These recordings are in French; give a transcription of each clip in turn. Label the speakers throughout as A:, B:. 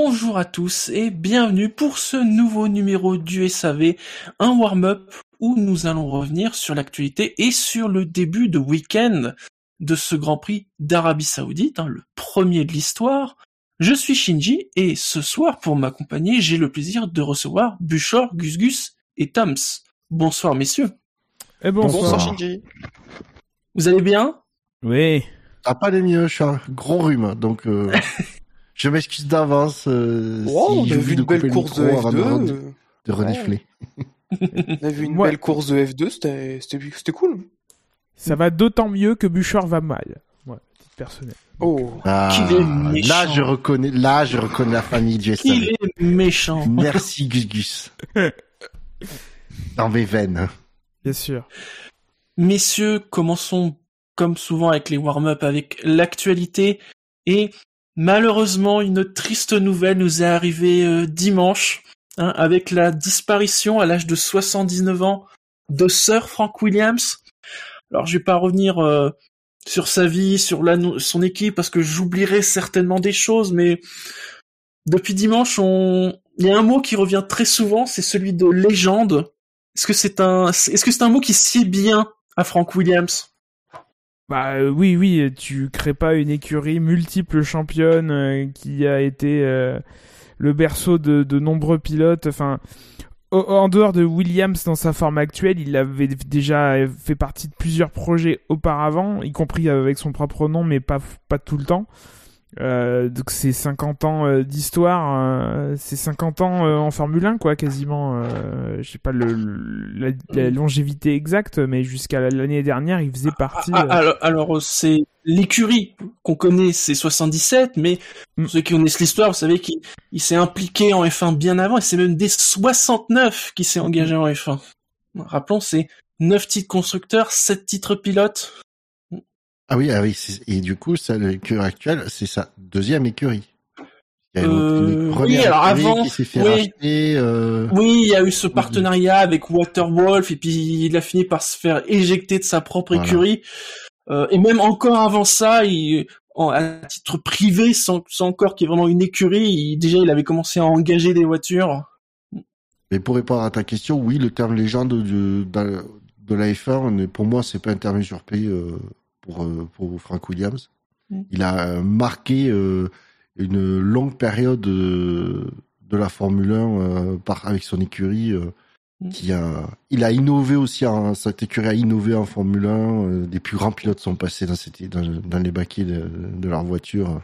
A: Bonjour à tous et bienvenue pour ce nouveau numéro du SAV, un warm-up où nous allons revenir sur l'actualité et sur le début de week-end de ce Grand Prix d'Arabie Saoudite, hein, le premier de l'histoire. Je suis Shinji et ce soir pour m'accompagner j'ai le plaisir de recevoir Buchor, Gus Gus et Toms. Bonsoir messieurs.
B: Et bonsoir.
C: Bonsoir Shinji.
A: Vous allez bien?
B: Oui.
C: Ah, pas les mieux, je suis un gros rhume, donc euh, je m'excuse d'avance euh,
D: Wow, on a vu
C: de
D: une belle course de
C: micro avant de,
D: F2.
C: re-
D: euh,
C: de renifler.
D: On a vu une belle course de F2, c'était cool.
B: Ça va d'autant mieux que Bouchard va mal. Ouais, titre personnel.
D: Oh.
C: Ah,
A: Qu'il est méchant.
C: là, je reconnais, là, je reconnais la famille du
A: Qu'il
C: SAV.
A: est méchant.
C: Merci Gus Gus. Dans mes veines.
B: Bien sûr.
A: Messieurs, commençons comme souvent avec les warm-up avec l'actualité et malheureusement une triste nouvelle nous est arrivée euh, dimanche hein, avec la disparition à l'âge de 79 ans de Sir Frank Williams. Alors je vais pas revenir euh, sur sa vie, sur son équipe parce que j'oublierai certainement des choses mais depuis dimanche on il y a un mot qui revient très souvent, c'est celui de légende. Est-ce que c'est un est-ce que c'est un mot qui sied bien à Frank Williams?
B: Bah euh, oui, oui, tu crées pas une écurie multiple championne euh, qui a été euh, le berceau de, de nombreux pilotes. Enfin, en dehors de Williams dans sa forme actuelle, il avait déjà fait partie de plusieurs projets auparavant, y compris avec son propre nom, mais pas pas tout le temps. Euh, donc c'est 50 ans euh, d'histoire, euh, c'est 50 ans euh, en Formule 1 quoi, quasiment. Euh, je sais pas le, le- la, la longévité exacte, mais jusqu'à l'année dernière, il faisait partie.
A: Ah, alors, alors, c'est l'écurie qu'on connaît, c'est 77, mais
B: Mm.
A: ceux qui connaissent l'histoire, vous savez qu'il il s'est impliqué en F1 bien avant, et c'est même dès 69 qu'il s'est engagé en F1. Rappelons, c'est 9 titres constructeurs, 7 titres pilotes.
C: Ah oui, ah oui, et du coup, l'écurie actuelle, c'est sa deuxième écurie. Il y a
A: Euh,
C: une
A: oui, alors avant,
C: qui s'est fait
A: oui.
C: racheter. euh,
A: Oui, il y a eu ce partenariat avec Waterwolf, et puis il a fini par se faire éjecter de sa propre
C: Voilà.
A: écurie. Euh, et même encore avant ça, il, en, à titre privé, sans, sans encore qu'il y ait vraiment une écurie, il- déjà il avait commencé à engager des voitures.
C: Mais pour répondre à ta question, oui, le terme légende de, de, de la F1, n'est- pour moi, c'est pas un terme usurpé euh, pour, euh, pour Frank Williams.
A: Mm.
C: Il a euh, marqué euh, une longue période de la Formule 1 euh, par, avec son écurie. qui a, il a innové aussi, en, cette écurie a innové en Formule 1. euh, des plus grands pilotes sont passés dans, cette, dans, dans les baquets de, de leur voiture.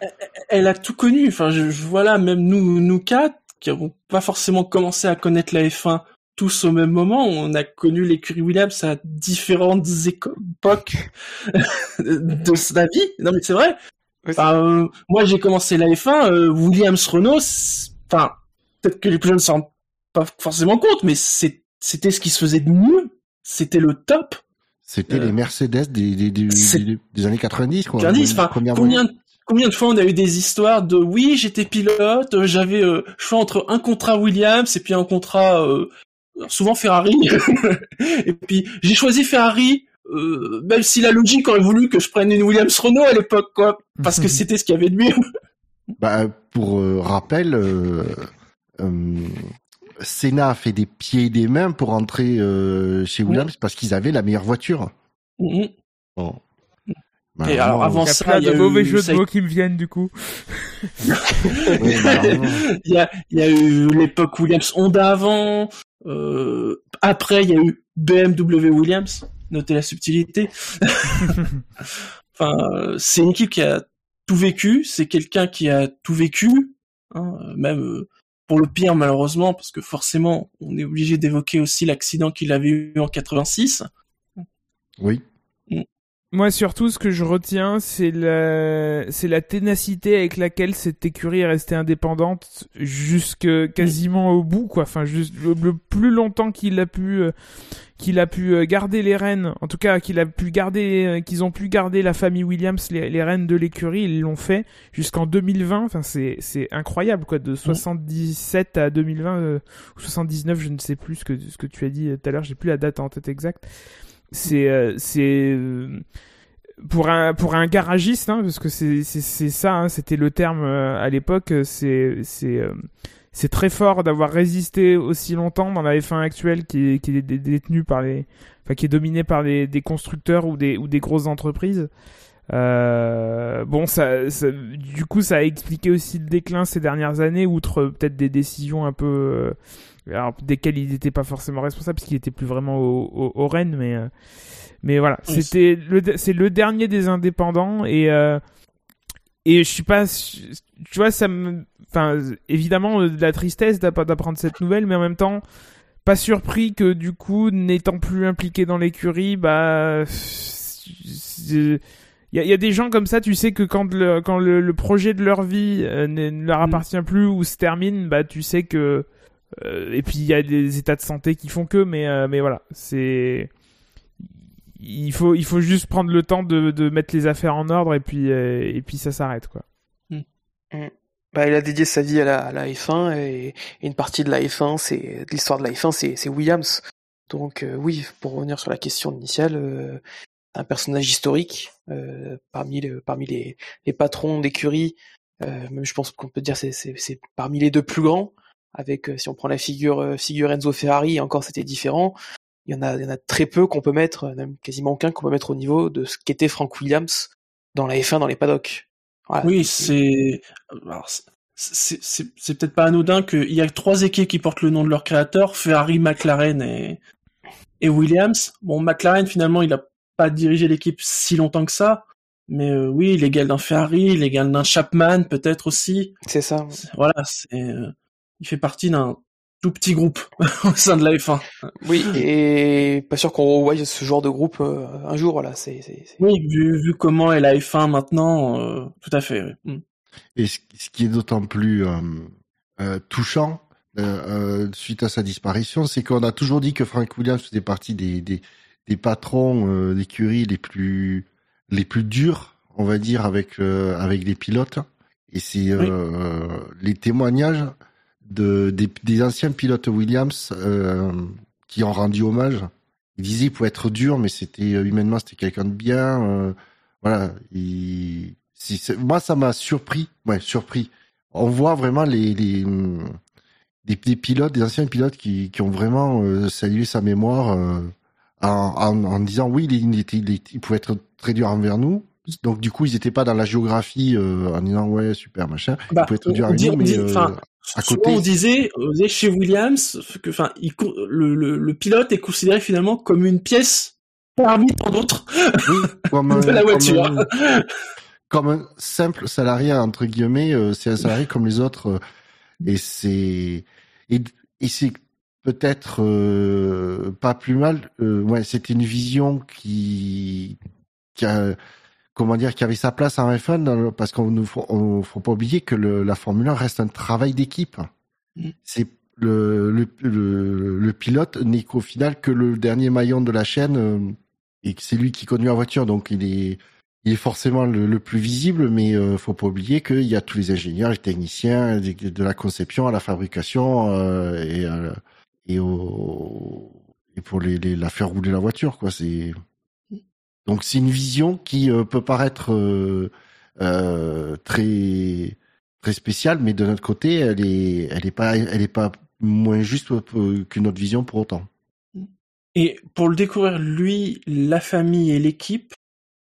A: Elle a tout connu. Enfin, je, je voilà, même nous, nous quatre, qui n'avons pas forcément commencé à connaître la F1 tous au même moment, on a connu l'écurie Williams à différentes époques de sa vie. Non mais c'est vrai. Enfin, euh, moi j'ai commencé la F1, euh, Williams Renault, enfin peut-être que les plus jeunes ne s'en rendent pas forcément compte, mais c'était ce qui se faisait de mieux. C'était le top.
C: C'était
A: Euh,
C: les Mercedes des, des, des, des- années 90. Quoi.
A: 90, enfin, combien, combien de fois on a eu des histoires de oui, j'étais pilote, euh, j'avais euh, choix entre un contrat Williams et puis un contrat euh, souvent Ferrari. et puis j'ai choisi Ferrari, euh, même si la logique aurait voulu que je prenne une Williams Renault à l'époque, quoi, parce que c'était ce qu'il y avait de mieux.
C: Bah, pour euh, rappel, euh, euh, Senna a fait des pieds et des mains pour entrer euh, chez Williams parce qu'ils avaient la meilleure voiture.
A: Mhm.
C: Bon.
A: Et alors, avant
B: Il y a
A: ça,
B: plein
A: il y a
B: de mauvais
A: eu-
B: jeux de mots qui me viennent du coup.
C: Oui, malheureusement.
A: il y a, il y a eu l'époque Williams Honda avant. Euh, après, il y a eu BMW Williams. Notez la subtilité. enfin, c'est une équipe qui a tout vécu. C'est quelqu'un qui a tout vécu, hein, même euh, pour le pire malheureusement, parce que forcément, on est obligé d'évoquer aussi l'accident qu'il avait eu en 86.
C: oui.
B: Moi, surtout, ce que je retiens, c'est la, c'est la ténacité avec laquelle cette écurie est restée indépendante jusque quasiment au bout, quoi. Enfin, juste le, plus longtemps qu'il a pu, euh, qu'il a pu euh, garder les rênes. En tout cas, qu'il a pu garder, euh, qu'ils ont pu garder la famille Williams, les, les rênes de l'écurie, ils l'ont fait jusqu'en 2020. Enfin, c'est, c'est incroyable, quoi. De 77 à 2020 euh, ou 79, je ne sais plus ce que, ce que tu as dit tout à l'heure. J'ai plus la date en tête exacte c'est euh, c'est euh, pour un pour un garagiste, hein, parce que c'est c'est ça, hein, c'était le terme euh, à l'époque. C'est c'est c'est très fort d'avoir résisté aussi longtemps dans la F1 actuelle qui est, qui est détenue par les, enfin qui est dominée par des, des constructeurs ou des ou des grosses entreprises. Euh, bon, ça, ça, du coup, ça a expliqué aussi le déclin ces dernières années, outre peut-être des décisions un peu, alors, desquelles il n'était pas forcément responsable, parce qu'il était plus vraiment au, au, au Rennes, mais, euh, mais voilà,
A: Oui,
B: c'était le, c'est le dernier des indépendants et euh, et je suis pas, tu vois, ça me, enfin, évidemment, euh, de la tristesse d'app- d'apprendre cette nouvelle, mais en même temps, pas surpris que du coup, n'étant plus impliqué dans l'écurie, bah, il y, a- il y a des gens comme ça, tu sais que quand le, quand le, le projet de leur vie euh, ne, ne leur
A: Mm.
B: appartient plus ou se termine, bah tu sais que et puis il y a des états de santé qui font que, mais euh, mais voilà, c'est il faut il faut juste prendre le temps de, de mettre les affaires en ordre et puis euh, et puis ça s'arrête quoi.
D: Bah, il a dédié sa vie à la, à la F1 et, et une partie de la F1, c'est l'histoire de la F1, c'est Williams. Donc euh, oui, pour revenir sur la question initiale, euh, un personnage historique euh, parmi le, parmi les, les patrons d'écurie. Euh, même je pense qu'on peut dire c'est c'est c'est parmi les deux plus grands. Avec euh, si on prend la figure euh, figure Enzo Ferrari, encore c'était différent. Il y en a il y en a très peu qu'on peut mettre, euh, même quasiment aucun qu'on peut mettre au niveau de ce qu'était Frank Williams dans la F1 dans les paddocks. Voilà.
A: Oui, c'est alors, c'est- c'est c'est c'est peut-être pas anodin qu'il y a trois équipes qui portent le nom de leur créateur, Ferrari, McLaren et et Williams. Bon, McLaren finalement, il a pas dirigé l'équipe si longtemps que ça, mais euh, oui, l'égal d'un Ferrari, l'égal d'un Chapman peut-être aussi.
D: C'est ça.
A: C'est- Voilà, c'est euh, il fait partie d'un tout petit groupe au sein de la F1.
D: Oui, et pas sûr qu'on revoie ce genre de groupe euh, un jour, voilà, c'est, c'est, c'est-
A: Oui, vu, vu comment est la F1 maintenant, euh, tout à fait. oui. Mm.
C: Et ce, ce qui est d'autant plus euh, euh, touchant euh, euh, suite à sa disparition, c'est qu'on a toujours dit que Frank Williams faisait partie des, des, des patrons euh, d'écurie les plus les plus durs, on va dire, avec euh, avec les pilotes. Et c'est euh, les témoignages de des, anciens pilotes Williams euh, qui ont rendu hommage. Ils disaient qu'il pouvait être dur, mais c'était euh, humainement c'était quelqu'un de bien. euh, voilà, il, moi ça m'a surpris, ouais, surpris. On voit vraiment les, les des, des pilotes, des anciens pilotes qui, qui ont vraiment salué sa mémoire en, disant oui, il, il il, il pouvait être très dur envers nous. Donc du coup, ils n'étaient pas dans la géographie euh, en disant ouais super machin.
A: Bah,
C: il pouvait être
A: on-
C: dur
A: on
C: avec
A: dit-
C: nous,
A: on
C: mais
A: dit-
C: euh, à côté,
A: on disait, on disait chez Williams que, enfin, le, le, le pilote est considéré finalement comme une pièce parmi tant d'autres de la
C: comme
A: voiture.
C: un- comme un simple salarié entre guillemets, euh, c'est un salarié comme les autres, et c'est et, et c'est peut-être pas plus mal. ouais, c'était une vision qui qui a comment dire qui avait sa place en F1 dans le- parce qu'on ne faut, pas oublier que le, la Formule 1 reste un travail d'équipe.
A: Mm.
C: C'est le, le, le, le pilote n'est qu'au final que le dernier maillon de la chaîne euh, et c'est lui qui conduit la voiture, donc il est il est forcément le, le plus visible, mais euh, faut pas oublier qu'il y a tous les ingénieurs, les techniciens, de, de la conception à la fabrication euh, et, euh, et, au, et pour les, les, la faire rouler la voiture, quoi. C'est donc c'est une vision qui euh, peut paraître euh, euh, très très spéciale, mais de notre côté, elle est elle est pas elle est pas moins juste qu'une autre vision pour autant.
A: Et pour le découvrir, lui, la famille et l'équipe,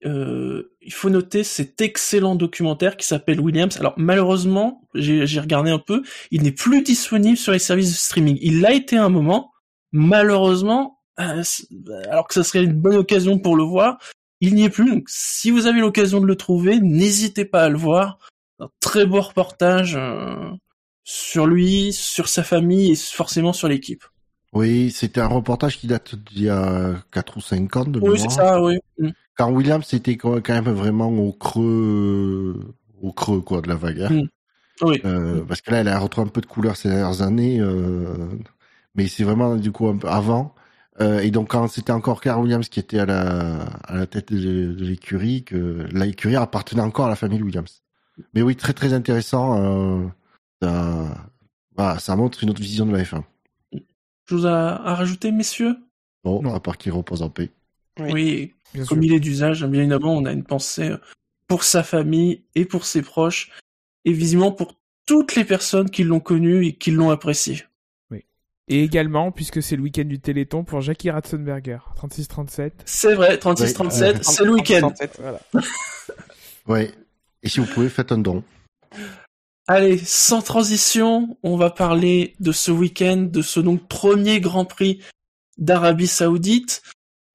A: il faut noter cet excellent documentaire qui s'appelle Williams. Alors malheureusement, j'ai regardé un peu, il n'est plus disponible sur les services de streaming. Il l'a été un moment. Malheureusement, alors que ça serait une bonne occasion pour le voir, il n'y est plus. Donc si vous avez l'occasion de le trouver, n'hésitez pas à le voir. Un très beau reportage euh, sur lui, sur sa famille et forcément sur l'équipe.
C: Oui, c'était un reportage qui date d'il y a 4 ou 5 ans de
A: Oui, c'est ça, oui. Mm.
C: Quand Williams c'était quand même vraiment au creux, au creux quoi de la vague. hein.
A: Mm. Oui.
C: Euh, parce que là, elle a retrouvé un peu de couleur ces dernières années, euh, mais c'est vraiment du coup un peu avant. Euh, et donc quand c'était encore Carl Williams qui était à la à la tête de, de l'écurie, que l'écurie appartenait encore à la famille Williams. Mais oui, très très intéressant. Euh, ça, voilà, ça montre une autre vision de la F1.
A: Chose à, à rajouter, messieurs?
C: Bon,
B: Non.
C: à part qu'il repose en paix.
A: Oui,
B: Bien
A: comme
B: sûr.
A: il est d'usage, bien évidemment, on a une pensée pour sa famille et pour ses proches, et visiblement pour toutes les personnes qui l'ont connu et qui l'ont apprécié.
B: Et également, puisque c'est le week-end du Téléthon, pour Jackie Ratzenberger, 36-37.
A: C'est vrai, 36-37,
C: Oui,
A: c'est le week-end.
D: 37.
B: Voilà.
C: Ouais. Et si vous pouvez, faites un don.
A: Allez, sans transition, on va parler de ce week-end, de ce donc premier Grand Prix d'Arabie Saoudite.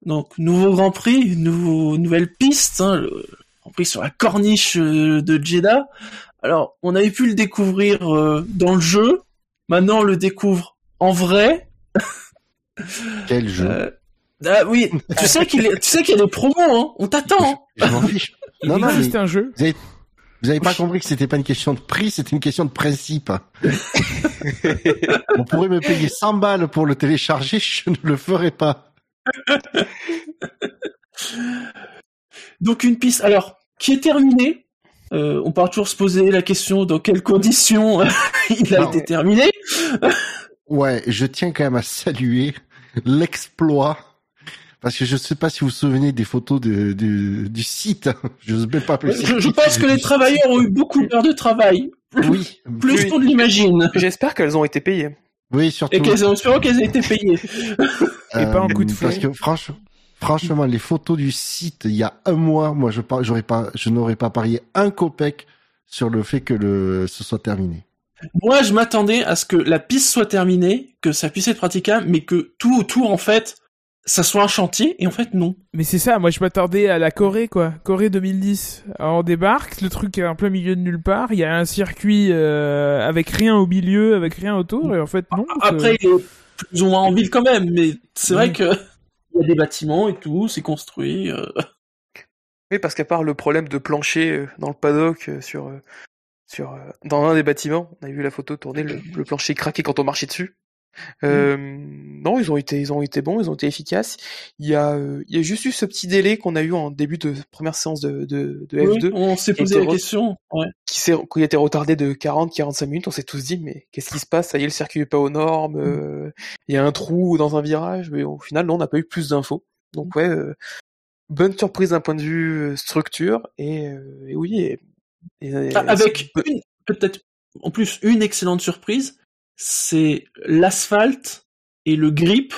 A: Donc, nouveau Grand Prix, nouveau, nouvelle piste, hein, le Grand Prix sur la corniche euh, de Jeddah. Alors, on avait pu le découvrir euh, dans le jeu, maintenant on le découvre en vrai.
C: Quel jeu.
A: Euh, ah oui, tu sais qu'il est- tu sais qu'il y a des promos, hein, on t'attend. hein.
C: Je m'en fiche.
B: Il
C: Non, non, mais-
B: un jeu.
C: Vous avez pas compris que c'était pas une question de prix, c'était une question de principe. On pourrait me payer 100 balles pour le télécharger, je ne le ferai pas.
A: Donc une piste, alors, qui est terminée. Euh, on peut toujours se poser la question dans quelles conditions il a
C: Non.
A: été terminé.
C: Ouais, je tiens quand même à saluer l'exploit. Parce que je sais pas si vous vous souvenez des photos de, de- du site. Je n'ose même pas ça
A: Je, je pense que les travailleurs ont eu beaucoup d'heures de travail,
C: Oui,
A: plus qu'on ne l'imagine.
D: J'espère qu'elles ont été payées.
C: oui, surtout.
A: Et qu'elles ont espérons qu'elles aient été payées.
B: Et pas un coup de
C: Euh, Parce
B: fouet.
C: que franchement, franchement, les photos du site, il y a un mois, moi, je j'aurais pas, je n'aurais pas parié un copec sur le fait que le, ce soit terminé.
A: Moi, je m'attendais à ce que la piste soit terminée, que ça puisse être praticable, mais que tout autour, en fait, ça soit un chantier, et en fait, non.
B: Mais c'est ça, moi je m'attendais à la Corée, quoi. Corée 2010. Alors, on débarque, le truc est en plein milieu de nulle part, il y a un circuit euh, avec rien au milieu, avec rien autour, et en fait, non.
A: Après, il est plus ou moins en ville quand même, mais c'est vrai que il y a des bâtiments et tout, c'est construit. euh.
D: Oui, parce qu'à part le problème de plancher euh, dans le paddock sur sur euh, dans un des bâtiments, on a vu la photo tourner, le, le plancher craquait quand on marchait dessus. Euh, Non, ils ont été ils ont été bons, ils ont été efficaces. Il y a euh, il y a juste eu ce petit délai qu'on a eu en début de première séance de de, de
A: Oui,
D: F2
A: on s'est posé la question. Ouais.
D: qui s'est qui a été retardé de 40-45 minutes. On s'est tous dit mais qu'est-ce qui se passe? Ça y est, le circuit est pas aux normes. euh, Il y a un trou dans un virage, mais au final, non, on n'a pas eu plus d'infos. Donc ouais, euh, bonne surprise d'un point de vue structure et, et oui. Et, et-
A: Ah, Avec une, peut-être en plus une excellente surprise, c'est l'asphalte et le grip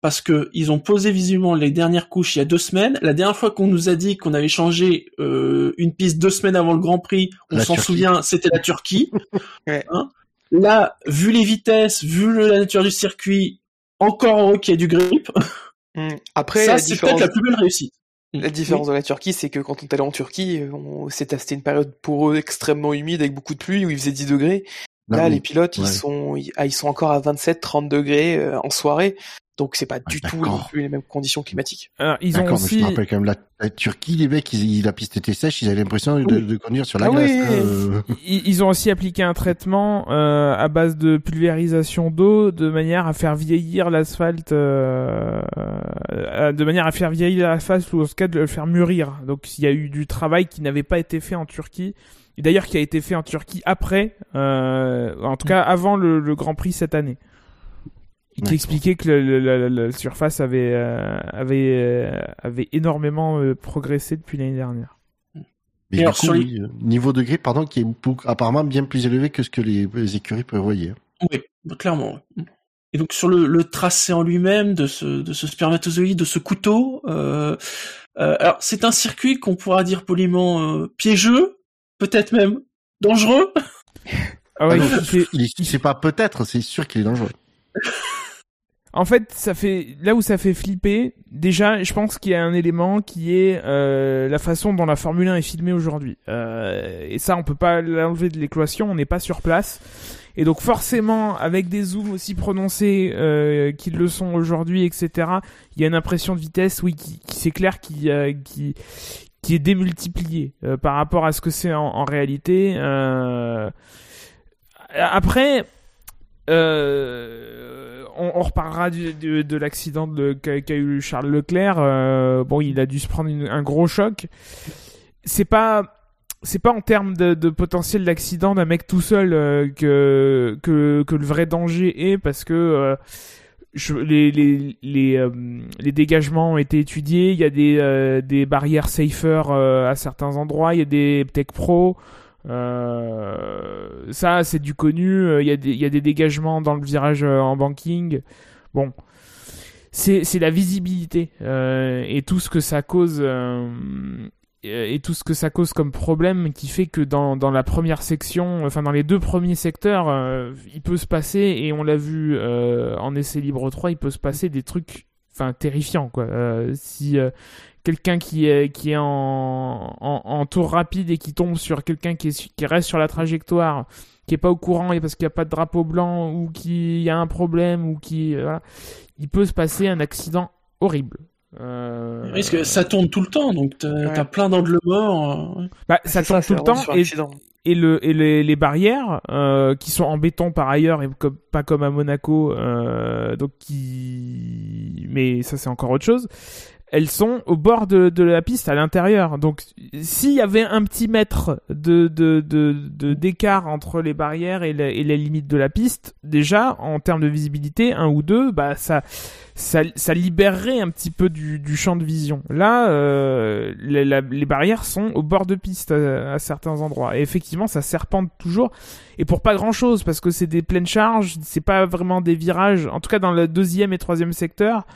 A: parce que ils ont posé visiblement les dernières couches il y a deux semaines. La dernière fois qu'on nous a dit qu'on avait changé euh, une piste deux semaines avant le Grand Prix, on
C: La
A: s'en
C: Turquie.
A: souvient, c'était la Turquie.
D: Ouais.
A: Hein Là, vu les vitesses, vu le- la nature du circuit, encore heureux qu'il y ait du grip.
D: Hmm. Après,
A: Ça, c'est
D: différence,
A: peut-être la plus belle réussite.
D: La différence de la Turquie, c'est que quand on est allé en Turquie, on- c'était une période pour eux extrêmement humide avec beaucoup de pluie où il faisait 10 degrés.
C: Non,
D: Là, les pilotes, ils sont, ils, ah, ils sont encore à 27, 30 degrés euh, en soirée. Donc, c'est pas du tout
C: d'accord.
D: non plus les mêmes conditions climatiques.
B: Alors, ils ont
C: D'accord, mais je
B: aussi.
C: me rappelle quand même la, la Turquie, les mecs, ils, la piste était sèche, ils avaient l'impression de, de conduire sur la
D: Ah
C: glace.
D: oui.
C: euh.
B: Ils ils ont aussi appliqué un traitement euh, à base de pulvérisation d'eau de manière à faire vieillir l'asphalte, euh, de manière à faire vieillir l'asphalte ou en tout cas de le faire mûrir. Donc il y a eu du travail qui n'avait pas été fait en Turquie et d'ailleurs qui a été fait en Turquie après, euh, en tout cas avant le, le Grand Prix cette année. Qui expliquait que le- le- la, surface avait euh, avait euh, avait énormément euh, progressé depuis l'année dernière.
C: Mais
A: Et
C: du
A: alors,
C: coup,
A: sur les-
C: oui, niveau de grip, pardon, qui est apparemment bien plus élevé que ce que les, les écuries prévoyaient.
A: Oui, clairement. Et donc sur le, le tracé en lui-même de ce, de ce spermatozoïde, de ce couteau, euh, euh, alors c'est un circuit qu'on pourra dire poliment euh, piégeux, peut-être même dangereux.
B: Ah ouais,
C: Ah non,
B: il
C: est- pas peut-être, c'est sûr qu'il est dangereux.
B: En fait, ça fait là où ça fait flipper. Déjà, je pense qu'il y a un élément qui est euh, la façon dont la Formule 1 est filmée aujourd'hui. Euh, et ça, on peut pas l'enlever de l'équation. On n'est pas sur place. Et donc forcément, avec des zooms aussi prononcés euh, qu'ils le sont aujourd'hui, etc. Il y a une impression de vitesse, oui, qui, qui c'est clair, qui, euh, qui qui est démultipliée euh, par rapport à ce que c'est en, en réalité. Euh... Après, euh, on, reparlera de l'accident de- qu'a eu Charles Leclerc. Euh, bon, il a dû se prendre un gros choc. C'est pas c'est pas en termes de, potentiel d'accident d'un mec tout seul euh, que, que le vrai danger est parce que les les les, dégagements ont été étudiés. Il y a des des barrières safer à certains endroits. Il y a des tech pro. Ça, c'est du connu. Il y a des il y a des dégagements dans le virage en banking. Bon, c'est la visibilité et tout ce que ça cause et tout ce que ça cause comme problème qui fait que dans, dans la première section, enfin dans les deux premiers secteurs, euh, il peut se passer, et on l'a vu euh, en essai libre 3, il peut se passer des trucs enfin terrifiants quoi. Euh, si quelqu'un qui est, qui est en, en, tour rapide et qui tombe sur quelqu'un qui, qui reste sur la trajectoire, qui est pas au courant et parce qu'il n'y a pas de drapeau blanc ou qu'il y a un problème ou qui voilà, il peut se passer un accident horrible.
A: Euh... Parce que ça tourne tout le temps, donc t'as plein d'angles morts.
B: Euh. Bah, ça tourne tout le temps et, et, le, et les, les barrières euh, qui sont en béton par ailleurs et comme, pas comme à Monaco, euh, donc qui, mais ça c'est encore autre chose elles sont au bord de, de la piste à l'intérieur. Donc s'il y avait un petit mètre de, de, de, d'écart entre les barrières et, et, les limites de la piste, déjà en termes de visibilité, un ou deux, bah ça ça, ça libérerait un petit peu du, du champ de vision. Là, euh, les, les, barrières sont au bord de piste à, certains endroits. Et effectivement, ça serpente toujours. Et pour pas grand chose, parce que c'est des pleines charges, c'est pas vraiment des virages. En tout cas, dans le deuxième et troisième secteur,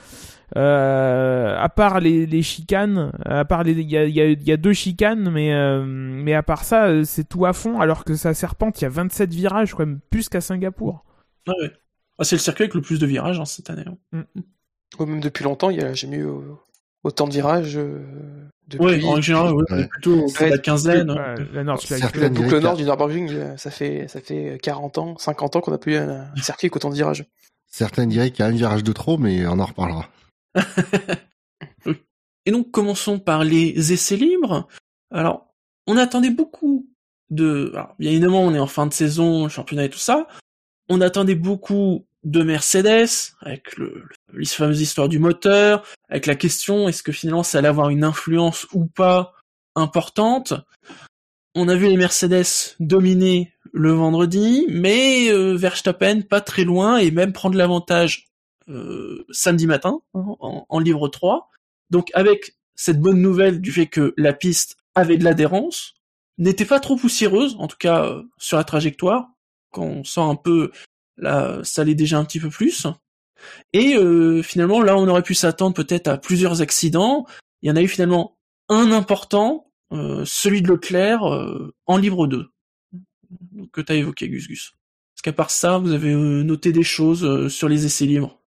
B: euh, à part les, les, chicanes, à part les, il y a, y a, deux chicanes, mais euh, mais à part ça, euh, c'est tout à fond. Alors que ça serpente, il y a 27 virages, quand même plus qu'à Singapour.
A: Ah ouais. Ah, c'est le circuit avec le plus de virages hein, cette année. Hein.
D: Mm. même depuis longtemps, il y a jamais eu autant de virages.
A: depuis... Ouais, en général, ouais, plutôt la quinzaine. Hein.
D: la nord, la boucle nord du Nürburgring, ça fait ça fait 40 ans, 50 ans qu'on a plus un, un circuit avec autant de virages.
C: Certains diraient qu'il y a un virage de trop, mais on en reparlera.
A: Et donc commençons par les essais libres. Alors, on attendait beaucoup de... Alors, bien évidemment, on est en fin de saison, championnat et tout ça. On attendait beaucoup de Mercedes, avec le, les fameuses histoires du moteur, avec la question est-ce que finalement ça allait avoir une influence ou pas importante. On a vu les Mercedes dominer le vendredi, mais euh, Verstappen pas très loin et même prendre l'avantage samedi matin hein, en, livre 3. Donc avec cette bonne nouvelle du fait que la piste avait de l'adhérence, n'était pas trop poussiéreuse, en tout cas euh, sur la trajectoire. Quand on sent un peu, là, ça allait déjà un petit peu plus. Et euh, finalement, là, on aurait pu s'attendre peut-être à plusieurs accidents. Il y en a eu finalement un important, celui de Leclerc en livre 2, que tu as évoqué, Gus Gus. Est-ce qu'à part ça, vous avez noté des choses sur les essais libres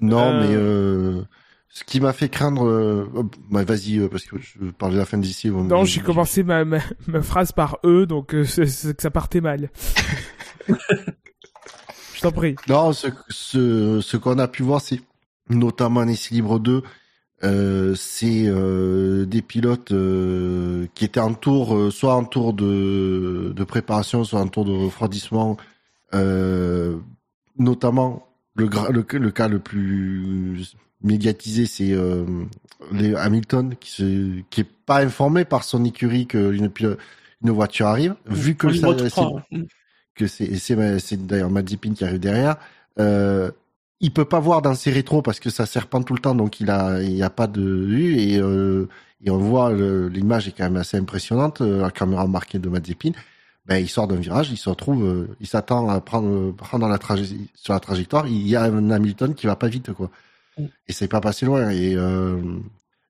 C: non, mais euh. euh, ce qui m'a fait craindre. Euh, oh, bah, vas-y, parce que je parle de la fin d'ici.
B: Non, j'ai commencé ma, ma, phrase par E, donc c'est que ça partait mal. je t'en prie.
C: Non, ce, ce, ce qu'on a pu voir, c'est notamment essai libre 2. Euh, c'est euh, des pilotes euh, qui étaient en tour, soit en tour de, de préparation, soit en tour de refroidissement, notamment le, le, cas le plus médiatisé, c'est euh, les Hamilton qui se, qui est pas informé par son écurie que une, voiture arrive, vu que c'est c'est d'ailleurs Mazepin qui arrive derrière. Euh, il peut pas voir dans ses rétros parce que ça serpente tout le temps, donc il a il y a pas de vue et euh, et on voit l'image est quand même assez impressionnante, euh, la caméra marquée de Mazepin ben, il sort d'un virage, il se retrouve, euh, il s'attend à prendre, prendre la sur la trajectoire, il y a un Hamilton qui va pas vite, quoi. Mm. Et c'est pas passé loin. Et euh,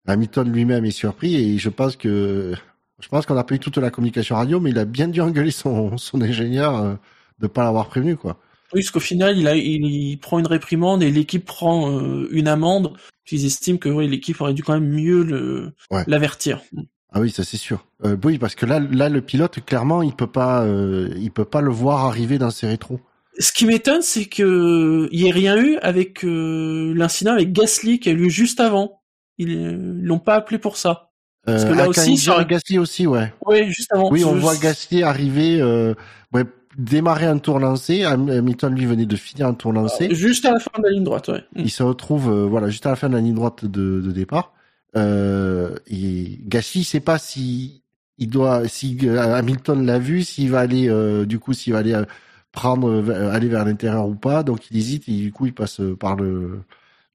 C: Hamilton lui-même est surpris et je pense que je pense qu'on a pas eu toute la communication radio, mais il a bien dû engueuler son, son ingénieur euh, de pas l'avoir prévenu, quoi.
A: Oui, parce qu'au final, il, a, il, prend une réprimande et l'équipe prend euh, une amende. Ils estiment que oui, l'équipe aurait dû quand même mieux l'avertir.
C: Ah oui, ça c'est sûr. Euh, oui, parce que là, là, le pilote, clairement, il peut pas, euh, il peut pas le voir arriver dans ses rétros.
A: Ce qui m'étonne, c'est que il y ait rien eu avec euh, l'incident avec Gasly qui a eu lieu juste avant. Ils l'ont pas appelé pour ça.
C: Parce que là ah, aussi, sur Gasly aussi, ouais.
A: Oui, juste avant.
C: Oui, on voit Gasly arriver, ouais, démarrer un tour lancé. Hamilton lui venait de finir un tour lancé.
A: juste à la fin de la ligne droite, ouais.
C: Il se retrouve, voilà, juste à la fin de la ligne droite de, de départ. Euh, et Gasly sait pas si il doit, si euh, Hamilton l'a vu, s'il va aller, euh, du coup, s'il va aller euh, prendre, euh, aller vers l'intérieur ou pas. Donc il hésite et du coup il passe par le,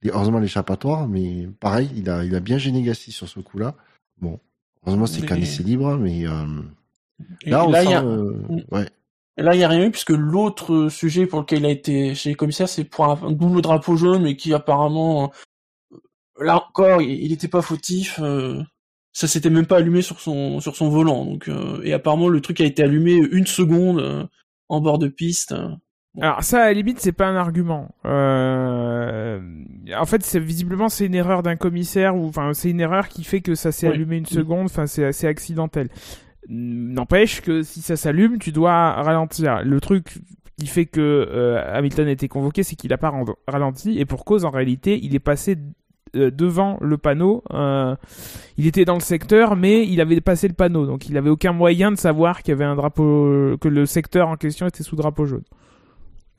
C: heureusement l'échappatoire. Mais pareil, il a, il a bien gêné Gasly sur ce coup-là. Bon, heureusement c'est qu'un essai libre, mais
A: là, il y a... ouais. Là, il n'y a rien eu, puisque l'autre sujet pour lequel il a été chez les commissaires, c'est pour un double drapeau jaune, mais qui apparemment, là encore, il n'était pas fautif. Euh, ça s'était même pas allumé sur son sur son volant. Donc, euh, et apparemment, le truc a été allumé une seconde euh, en bord de piste.
B: Alors ça, à la limite, c'est pas un argument. En fait, c'est visiblement c'est une erreur d'un commissaire ou enfin c'est une erreur qui fait que ça s'est allumé une seconde. Enfin, c'est assez accidentel. N'empêche que si ça s'allume, tu dois ralentir. Le truc qui fait que euh, Hamilton a été convoqué, c'est qu'il n'a pas ralenti et pour cause en réalité, il est passé euh, devant le panneau. Euh, il était dans le secteur, mais il avait passé le panneau, donc il avait aucun moyen de savoir qu'il y avait un drapeau, que le secteur en question était sous drapeau jaune.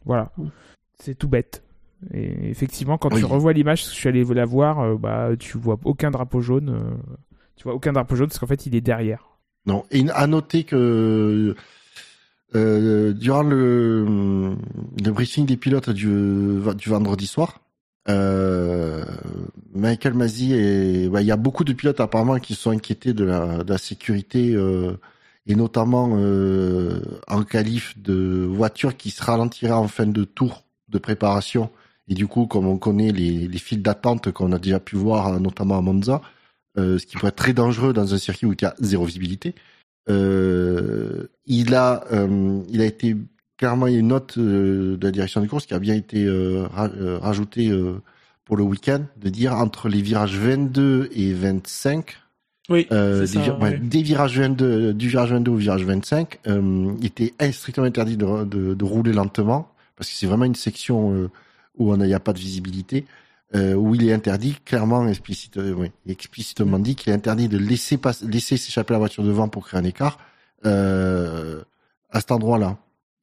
B: Voilà, c'est tout bête. Et effectivement, quand tu revois l'image, je suis allé la voir, bah tu vois aucun drapeau jaune. tu vois aucun drapeau jaune parce qu'en fait il est derrière.
C: Non, et à noter que euh, durant le, le briefing des pilotes du, du vendredi soir, euh, Michael Masi et il y a beaucoup de pilotes apparemment qui sont inquiétés de la, de la sécurité euh, et notamment euh, en qualif de voiture qui se ralentirait en fin de tour de préparation et du coup comme on connaît les, les files d'attente qu'on a déjà pu voir notamment à Monza euh, ce qui pourrait être très dangereux dans un circuit où il y a zéro visibilité. Euh, il a, euh, il a été clairement une note de la direction de course qui a bien été rajoutée pour le week-end, de dire entre les virages 22 et 25,
A: oui,
C: euh, des, virages 22, du virage 22 au virage 25, euh, il était strictement interdit de, de, de, rouler lentement parce que c'est vraiment une section où il n'y a pas de visibilité euh, où il est interdit clairement explicite, euh, oui, explicitement dit qu'il est interdit de laisser laisser s'échapper la voiture devant pour créer un écart euh, à cet endroit-là.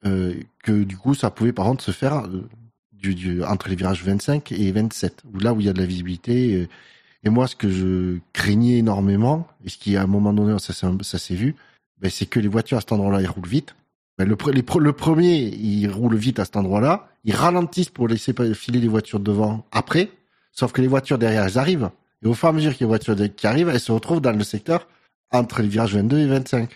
C: Euh, que du coup, ça pouvait par contre se faire euh, du, du, entre les virages 25 et 27, où là où il y a de la visibilité. Et, et moi, ce que je craignais énormément, et ce qui à un moment donné, ça, ça s'est vu, ben, c'est que les voitures à cet endroit-là, ils roulent vite. Ben, le, le premier, il roule vite à cet endroit-là, ils ralentissent pour laisser filer les voitures devant après, Sauf que les voitures derrière, elles arrivent. Et au fur et à mesure qu'il y a des voitures qui arrivent, elles se retrouvent dans le secteur entre les virages 22 et 25.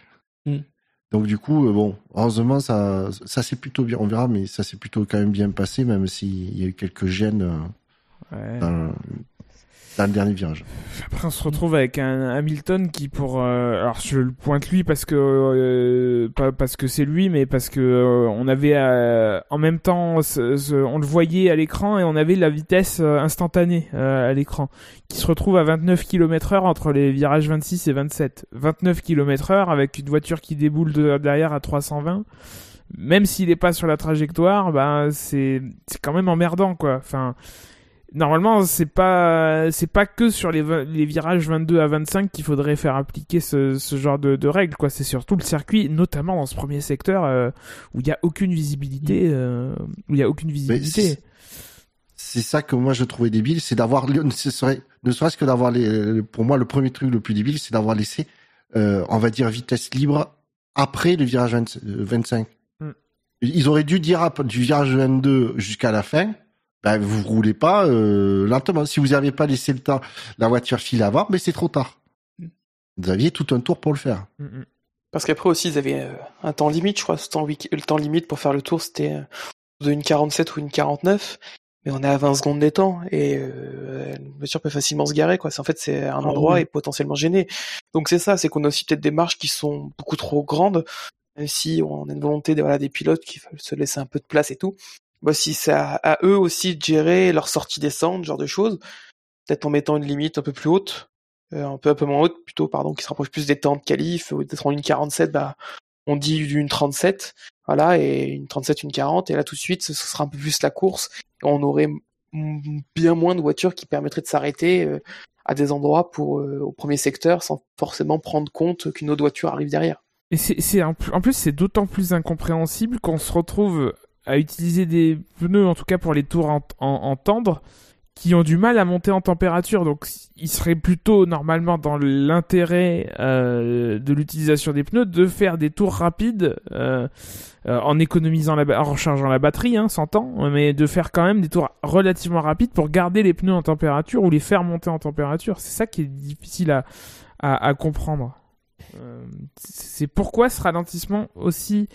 C: Donc du coup, euh, bon, heureusement, ça, ça s'est plutôt bien, on verra, mais ça s'est plutôt quand même bien passé, même s'il y a eu quelques gênes euh, dans, dans le dernier virage.
B: Après, on se retrouve avec un Hamilton qui, pour, euh, alors je le pointe lui parce que euh, pas parce que c'est lui, mais parce que euh, on avait en même temps, on le voyait à l'écran et on avait la vitesse instantanée à l'écran, qui se retrouve à 29 km/h entre les virages 26 et 27. 29 km/h avec une voiture qui déboule de, derrière à 320 même s'il est pas sur la trajectoire, bah c'est quand même emmerdant quoi. Enfin, normalement c'est pas c'est pas que sur les, les virages 22 à 25 qu'il faudrait faire appliquer ce, ce genre de, de règles quoi c'est surtout le circuit notamment dans ce premier secteur euh, où il y a aucune visibilité mm. euh, où il y a aucune visibilité
C: c'est ça que moi je trouvais débile c'est d'avoir ne serait-ce que d'avoir les pour moi le premier truc le plus débile c'est d'avoir laissé euh, on va dire vitesse libre après le virage 25 mm. ils auraient dû dire du virage 22 jusqu'à la fin ben, vous roulez pas euh, lentement. Si vous n'avez pas laissé le temps, la voiture file avant, mais c'est trop tard. Mm. Vous aviez tout un tour pour le faire. Mm,
D: mm. Parce qu'après aussi, ils avaient euh, un temps limite, je crois. Ce temps, le temps limite pour faire le tour, c'était euh, de une 47 ou une 49. Mais on est à 20 secondes des temps et euh, une voiture peut facilement se garer. Quoi. En fait, c'est un ah endroit et potentiellement gêné. Donc c'est ça, c'est qu'on a aussi peut-être des marches qui sont beaucoup trop grandes, même si on a une volonté de, voilà, des pilotes qui veulent se laisser un peu de place et tout bah, si c'est à, eux aussi de gérer leur sortie descente, genre de choses, peut-être en mettant une limite un peu plus haute, euh, un peu un peu moins haute plutôt, pardon, qui se rapproche plus des temps de qualif, peut-être en une 47, bah on dit une 37, voilà, et une 37, une 40, et là tout de suite ce sera un peu plus la course, on aurait bien moins de voitures qui permettraient de s'arrêter euh, à des endroits pour euh, au premier secteur sans forcément prendre compte qu'une autre voiture arrive derrière.
B: Et c'est en plus c'est d'autant plus incompréhensible qu'on se retrouve à utiliser des pneus, en tout cas pour les tours en, en, tendre, qui ont du mal à monter en température. Donc, il serait plutôt normalement dans l'intérêt euh, de l'utilisation des pneus de faire des tours rapides euh, euh, en économisant la, en rechargeant la batterie, hein, s'entend, mais de faire quand même des tours relativement rapides pour garder les pneus en température ou les faire monter en température. C'est ça qui est difficile à, à, à comprendre. Euh, c'est pourquoi ce ralentissement aussi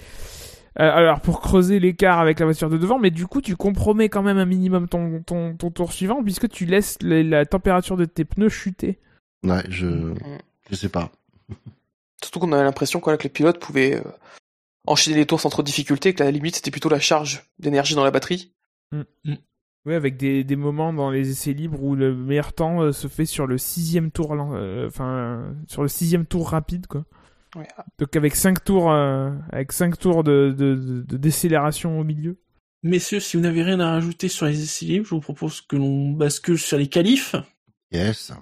B: euh, alors pour creuser l'écart avec la voiture de devant, mais du coup tu compromets quand même un minimum ton, ton, ton tour suivant puisque tu laisses la, la température de tes pneus chuter.
C: Ouais, je, je sais pas.
D: Surtout qu'on avait l'impression quoi, que les pilotes pouvaient euh, enchaîner les tours sans trop de difficulté, que la limite c'était plutôt la charge d'énergie dans la batterie.
B: Oui, avec des, des moments dans les essais libres où le meilleur temps euh, se fait sur le sixième tour, euh, enfin sur le sixième tour rapide quoi.
D: Ouais.
B: Donc avec 5 tours, euh, avec cinq tours de, de, de, décélération au milieu.
A: Messieurs, si vous n'avez rien à rajouter sur les essais libres, je vous propose que l'on bascule sur les qualifs.
C: Yes.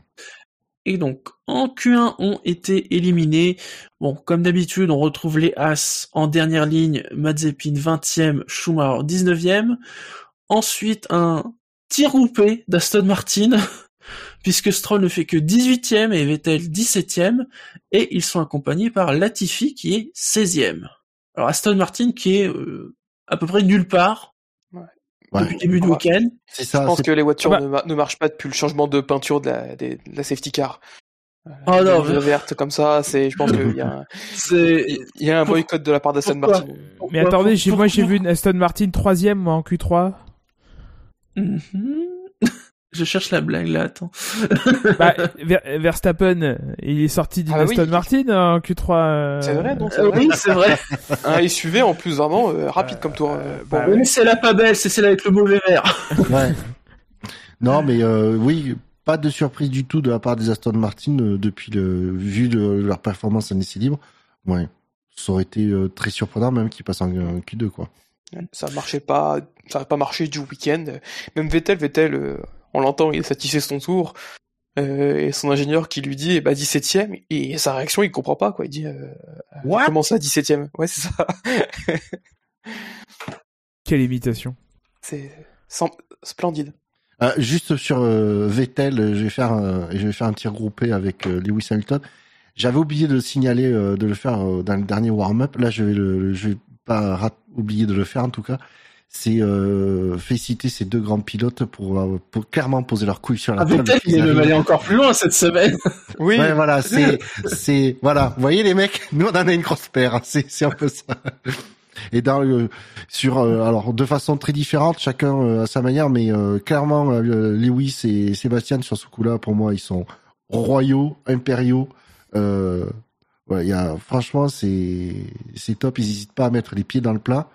A: Et donc, en Q1 ont été éliminés. Bon, comme d'habitude, on retrouve les As en dernière ligne, Mazepin 20e, Schumacher 19e. Ensuite, un tir groupé d'Aston Martin, puisque Stroll ne fait que 18e et Vettel 17e, et ils sont accompagnés par Latifi qui est 16e. Alors Aston Martin qui est euh, à peu près nulle part
C: Ouais.
A: depuis le début du
D: Ouais.
A: week-end.
C: C'est
D: Je pense que les voitures
B: Ah bah-
D: ne, ma- ne marchent pas depuis le changement de peinture de la, des- de la safety car. Euh,
A: Oh non, mais-
D: verte comme ça, c'est, je pense qu'il y a un,
A: C'est
D: il y a un
A: Pour-
D: boycott de la part d'Aston Martin.
B: Mais attendez, j'ai, moi j'ai vu une Aston Martin troisième moi en Q3.
A: Mhm. Je cherche la blague là, attends.
B: Bah, Ver- Verstappen, il est sorti d'une
D: Ah bah oui.
B: Aston Martin en Q3. euh,
D: C'est vrai, donc c'est
A: Euh,
D: vrai.
A: oui, c'est vrai.
D: Un SUV en plus vraiment euh, rapide comme tour. euh,
B: bah
D: bon,
A: Oui, c'est la pas belle, c'est celle avec le mauvais verre.
C: Ouais. non, mais euh, oui, pas de surprise du tout de la part des Aston Martin euh, depuis le vu de leur performance en essai libre. Ouais, ça aurait été euh, très surprenant même qu'ils passent en, en Q2 quoi.
D: Ça marchait pas, ça n'a pas marché du week-end. Même Vettel, Vettel, euh, on l'entend, il est satisfait son tour. Euh, et son ingénieur qui lui dit, eh bah 17ème, et sa réaction, il comprend pas, quoi. Il dit, euh,
A: What?
D: comment ça, 17ème? Ouais, c'est ça.
B: Quelle imitation.
D: c'est sem- splendide.
C: Euh, juste sur euh, Vettel, euh, je vais faire un, je vais faire un tir groupé avec euh, Lewis Hamilton. J'avais oublié de le signaler, euh, de le faire euh, dans le dernier warm-up. Là, je vais le, je vais pas oublier de le faire en tout cas. C'est euh, féliciter ces deux grands pilotes pour, euh, pour clairement poser leur couille sur la
A: Ah,
C: table.
A: Vettel, il est même allé encore plus loin cette semaine.
D: Oui,
C: Ouais, voilà, c'est, c'est, voilà. Vous voyez, les mecs, nous, on en a une grosse paire. hein, C'est, c'est un peu ça. Et dans le, sur, euh, alors, de façon très différente, chacun euh, à sa manière, mais euh, clairement, euh, Lewis et Sébastien, sur ce coup-là, pour moi, ils sont royaux, impériaux. Euh, ouais, il y a, franchement, c'est, c'est top. Ils n'hésitent pas à mettre les pieds dans le plat.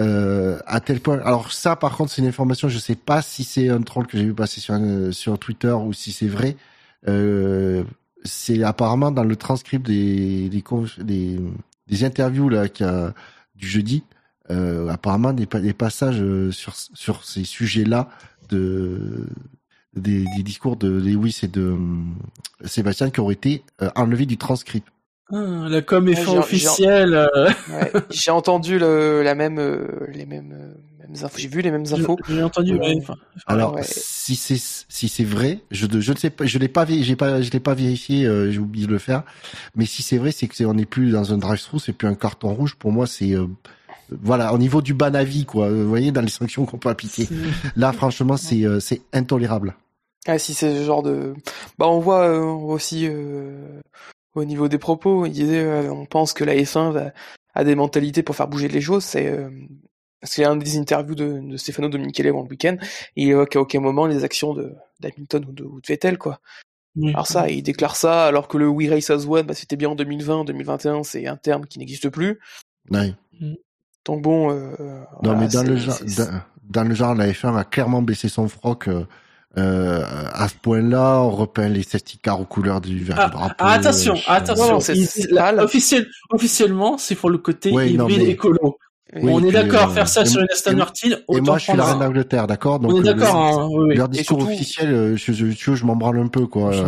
C: Euh, à tel point. Alors ça, par contre, c'est une information. Je sais pas si c'est un troll que j'ai vu passer sur sur Twitter ou si c'est vrai. Euh, c'est apparemment dans le transcript des des, des, interviews là a du jeudi. Euh, apparemment des, des passages euh, sur sur ces sujets-là de des, des discours de Lewis et de euh, Sébastien qui auraient été euh, enlevés du transcript.
A: Ah, la com est
D: Ouais,
A: fin officielle. euh,
D: ouais. j'ai entendu le, la même, euh, les mêmes, euh, mêmes infos. J'ai vu les mêmes infos.
A: J'ai entendu.
D: Ouais.
C: Alors
D: ouais.
C: si c'est si c'est vrai, je je ne sais pas, je l'ai pas j'ai pas je l'ai pas vérifié, euh, j'ai oublié de le faire. Mais si c'est vrai, c'est que c'est on n'est plus dans un drive-thru, c'est plus un carton rouge. Pour moi, c'est euh, voilà au niveau du ban avis quoi. Vous voyez dans les sanctions qu'on peut appliquer. Là, franchement, c'est euh, c'est intolérable.
D: Ah, si c'est ce genre de, bah on voit, euh, on voit aussi euh, au niveau des propos, il disait, euh, on pense que la F1 va, a des mentalités pour faire bouger les choses. C'est euh, c'est un des interviews de, de Stefano Dominichelli avant le week-end. Il évoque à aucun moment les actions de d'Hamilton ou de, ou de Vettel quoi.
A: oui.
D: Alors ça, il déclare ça alors que le We Race as One, bah, c'était bien en 2020, 2021, c'est un terme qui n'existe plus.
C: Ouais.
D: Donc bon, euh,
C: Non,
D: voilà,
C: mais dans le genre, dans le genre, la F1 a clairement baissé son froc. Euh, à ce point-là, on repeint les safety cars aux couleurs du vert
A: Ah,
C: drapeau.
A: ah, attention,
C: euh,
A: attention.
D: Non, non, c'est-
A: officiel- officiellement, c'est pour le côté
C: Ouais, non,
A: hybride
C: mais-
A: écolo.
C: Oui,
A: on est d'accord,
C: euh,
A: faire ça
C: et-
A: sur une Aston Martin,
C: Et
A: autant
C: moi, je suis la reine d'Angleterre, d'accord Donc,
A: On est
C: euh,
A: d'accord,
C: le-
A: hein, oui, oui.
C: Leur discours
D: surtout-
C: officiel, je, je, je, je m'en branle un peu, quoi. Je-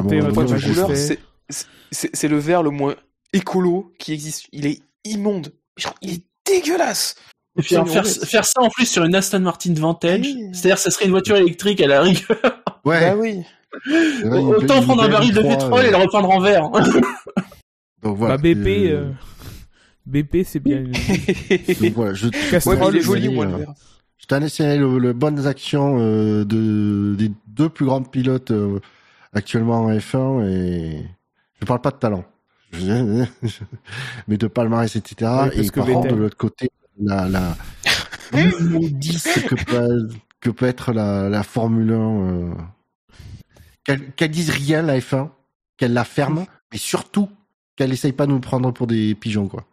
D: c'est le vert le moins écolo qui existe. Il est immonde. Il est dégueulasse.
A: Et puis faire, faire, ça en plus sur une Aston Martin Vantage, c'est-à-dire ça serait une voiture électrique à la rigueur.
D: Ouais. Bah oui.
A: Autant prendre un baril de pétrole et le reprendre en verre.
B: Donc voilà. Bah BP, euh... BP c'est bien.
C: Donc voilà, je. Verre. Je t'en ai le, le bonnes actions euh, de des deux plus grands pilotes euh, actuellement en F1 et je parle pas de talent, mais de palmarès etc. et par contre de l'autre côté la la que peut que peut être la la Formule 1 euh, qu'elle qu dise rien la F1, qu'elle la ferme, mais surtout qu'elle essaye pas de nous prendre pour des pigeons quoi.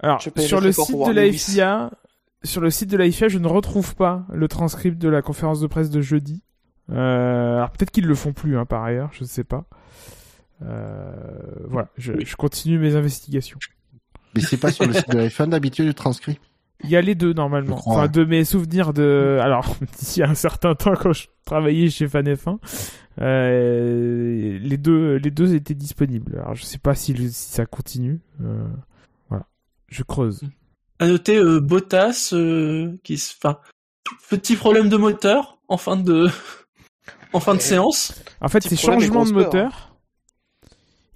B: Alors sur le site de la FIA, sur le site de la FIA, je ne retrouve pas le transcript de la conférence de presse de jeudi. Euh, alors peut-être qu'ils le font plus hein, par ailleurs, je ne sais pas. Euh, voilà, je, je, continue mes investigations.
C: Mais c'est pas sur le site de la F1 d'habitude le transcrit
B: Il y a les deux normalement. Enfin, de mes souvenirs de. Alors, d'ici un certain temps, quand je travaillais chez Fan F1, euh, les deux, les deux étaient disponibles. Alors, je sais pas si, si ça continue. Euh, voilà, je creuse.
A: À noter euh, Bottas, euh, qui, enfin, petit problème de moteur en fin de en fin de séance.
B: En fait, c'est changement de moteur.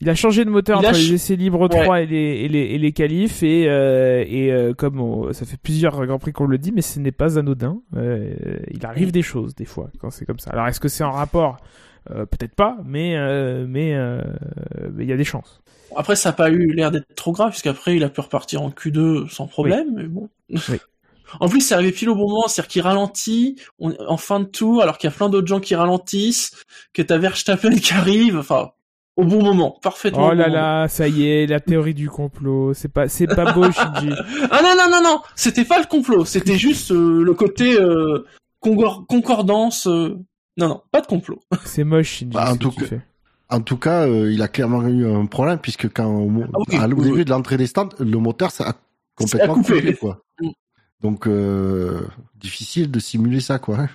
B: Il a changé de moteur entre les essais libres 3 et les et les et les qualifs et euh, et euh, comme ça fait plusieurs grands prix qu'on le dit mais ce n'est pas anodin. Euh, il arrive des choses des fois quand c'est comme ça. Alors est-ce que c'est en rapport? Peut-être pas, mais mais il y a des chances.
A: Après ça n'a pas eu l'air d'être trop grave puisqu'après il a pu repartir en Q2 sans problème. Mais bon. Oui. En plus, c'est arrivé pile au bon moment, c'est-à-dire qu'il ralentit en fin de tour, alors qu'il y a plein d'autres gens qui ralentissent, que t'as Verstappen qui arrive, enfin, au bon moment, parfaitement.
B: Oh là là, ça y est, la théorie du complot, c'est pas, c'est pas beau, Shinji.
A: ah non non non non, c'était pas le complot, c'était juste euh, le côté euh, concordance. Euh, non non, pas de complot.
B: C'est moche, Shinji.
C: Bah, en, tout cas, en tout cas, il a clairement eu un problème puisque quand ah au, début de l'entrée des stands, le moteur ça a complètement coupé. quoi. Mm. Donc, euh, difficile de simuler ça, quoi.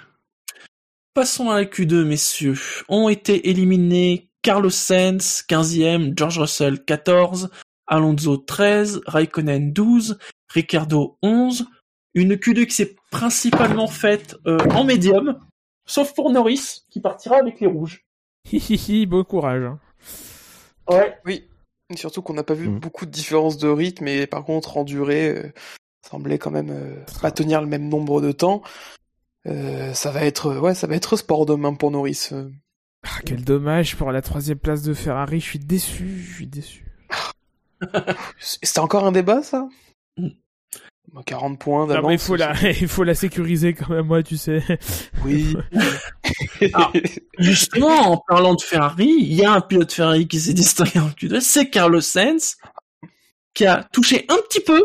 A: Passons à la Q2, messieurs. Ont été éliminés Carlos Sainz, 15e, George Russell, 14, Alonso, 13, Raikkonen, 12, Ricardo, 11. Une Q2 qui s'est principalement faite euh, en médium, sauf pour Norris, qui partira avec les rouges.
B: Hihihi, bon courage. Hein.
D: Ouais. Oui. surtout qu'on n'a pas vu mm. beaucoup de différences de rythme, et par contre, en durée, euh, semblait quand même euh, pas tenir le même nombre de temps. Euh, ça va être ouais, ça va être sport demain pour Norris.
B: Ah, quel dommage pour la troisième place de Ferrari. Je suis déçu, je suis déçu.
D: C'était encore un débat ça? 40 mm. points d'avance.
B: il faut la, il faut la sécuriser quand même, moi, tu sais.
D: Oui.
A: Ah, justement, en parlant de Ferrari, il y a un pilote Ferrari qui s'est distingué en Q2, c'est Carlos Sainz, qui a touché un petit peu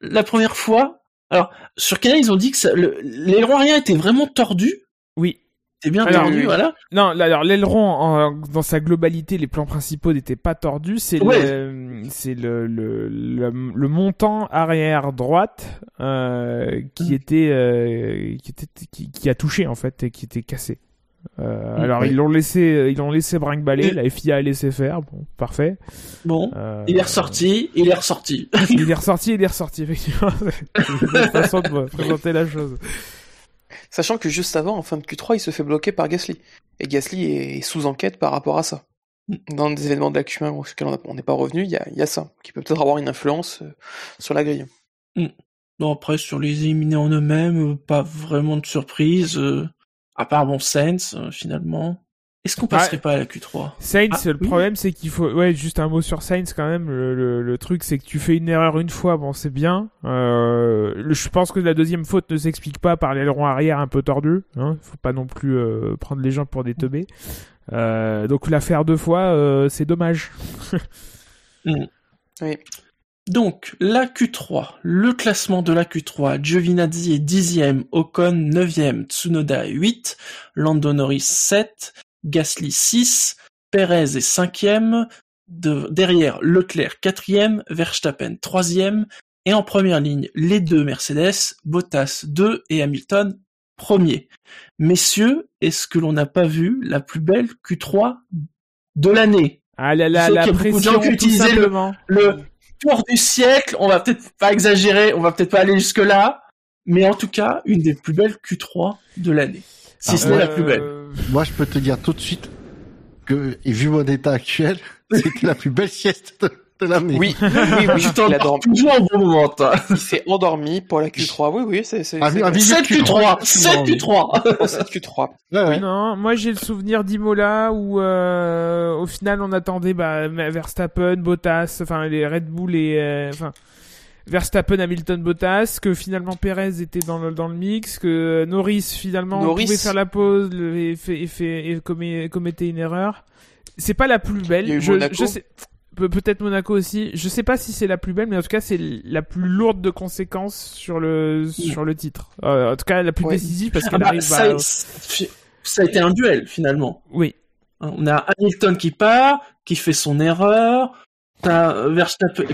A: la première fois. Alors, sur Canal, ils ont dit que l'aileron arrière était vraiment tordu.
B: Oui.
A: C'est bien tordu, voilà.
B: Non, alors l'aileron dans sa globalité, les plans principaux n'étaient pas tordus. C'est le, c'est le, le, le, montant arrière droite euh, qui était, euh, qui était, qui, a touché en fait et qui était cassé. Euh, alors ils l'ont laissé, ils l'ont laissé brinque-baller. La FIA a laissé faire. Bon, parfait.
A: Bon, euh, il est ressorti, il est ressorti.
B: il est ressorti, il est ressorti. Effectivement, c'est une façon de présenter la chose.
D: Sachant que juste avant, en fin de Q3, il se fait bloquer par Gasly. Et Gasly est sous enquête par rapport à ça. Mm. Dans des événements de la Q1 auxquels on n'est pas revenu, il y a, y a, ça, qui peut peut-être avoir une influence sur la grille.
A: Non, après, sur les éliminés en eux-mêmes, pas vraiment de surprise à part bon Saints euh, finalement. Est-ce qu'on passerait pas à la Q3
B: Saints, ah, le problème c'est qu'il faut, ouais, juste un mot sur Saints quand même. Le, le, truc c'est que tu fais une erreur une fois, bon c'est bien. Euh, je pense que la deuxième faute ne s'explique pas par l'aileron arrière un peu tordu. Hein. Faut pas non plus euh, prendre les gens pour des teubés. Euh, donc la faire deux fois, c'est dommage.
D: Mm. Oui.
A: Donc, la Q3, le classement de la Q3, Giovinazzi est 10e, Ocon 9e, Tsunoda 8, Lando Norris 7, Gasly 6, Perez est 5e, derrière Leclerc 4e, Verstappen 3e, et en première ligne, les deux Mercedes, Bottas 2 et Hamilton 1er. Messieurs, est-ce que l'on n'a pas vu la plus belle Q3 de l'année?
B: Ah là là, la pression, tout
A: le, tour du siècle, on va peut-être pas exagérer, on va peut-être pas aller jusque là, mais en tout cas, une des plus belles Q3 de l'année. Si
C: Ah,
A: ce n'est la
B: Euh,
A: plus belle.
C: Moi, je peux te dire tout de suite que, et vu mon état actuel, c'était la plus belle sieste de, de l'année.
D: Oui, oui, oui,
A: Tu
D: il,
A: t'en
D: a dormi.
A: toujours au bon moment, toi.
D: il s'est endormi pour la Q3. Oui, oui, c'est c'est
C: Ah,
D: c'est
C: ah,
D: vrai.
C: oui.
A: 7 Q3, 7 Q3.
D: pour cette Q3.
C: Ouais, ouais.
B: Non, moi j'ai le souvenir d'Imola où euh, au final on attendait bah, Verstappen, Bottas, enfin les Red Bull et euh, enfin Verstappen, Hamilton, Bottas, que finalement Perez était dans le dans le mix, que Norris finalement
D: Norris.
B: pouvait faire la pause et, fait, et, fait, et commet- commettait une erreur. C'est pas la plus belle.
D: Il y a eu
B: je,
D: Monaco.
B: je sais Pe- peut-être Monaco aussi. Je sais pas si c'est la plus belle, mais en tout cas c'est la plus lourde de conséquences sur le sur le titre. Euh, en tout cas la plus
D: Ouais.
B: décisive parce
A: Ah
B: qu'elle
A: bah,
B: arrive.
A: ça,
B: bah,
A: ça a été un duel, finalement.
B: Oui.
A: On a Hamilton qui part, qui fait son erreur. T'as Verstappen,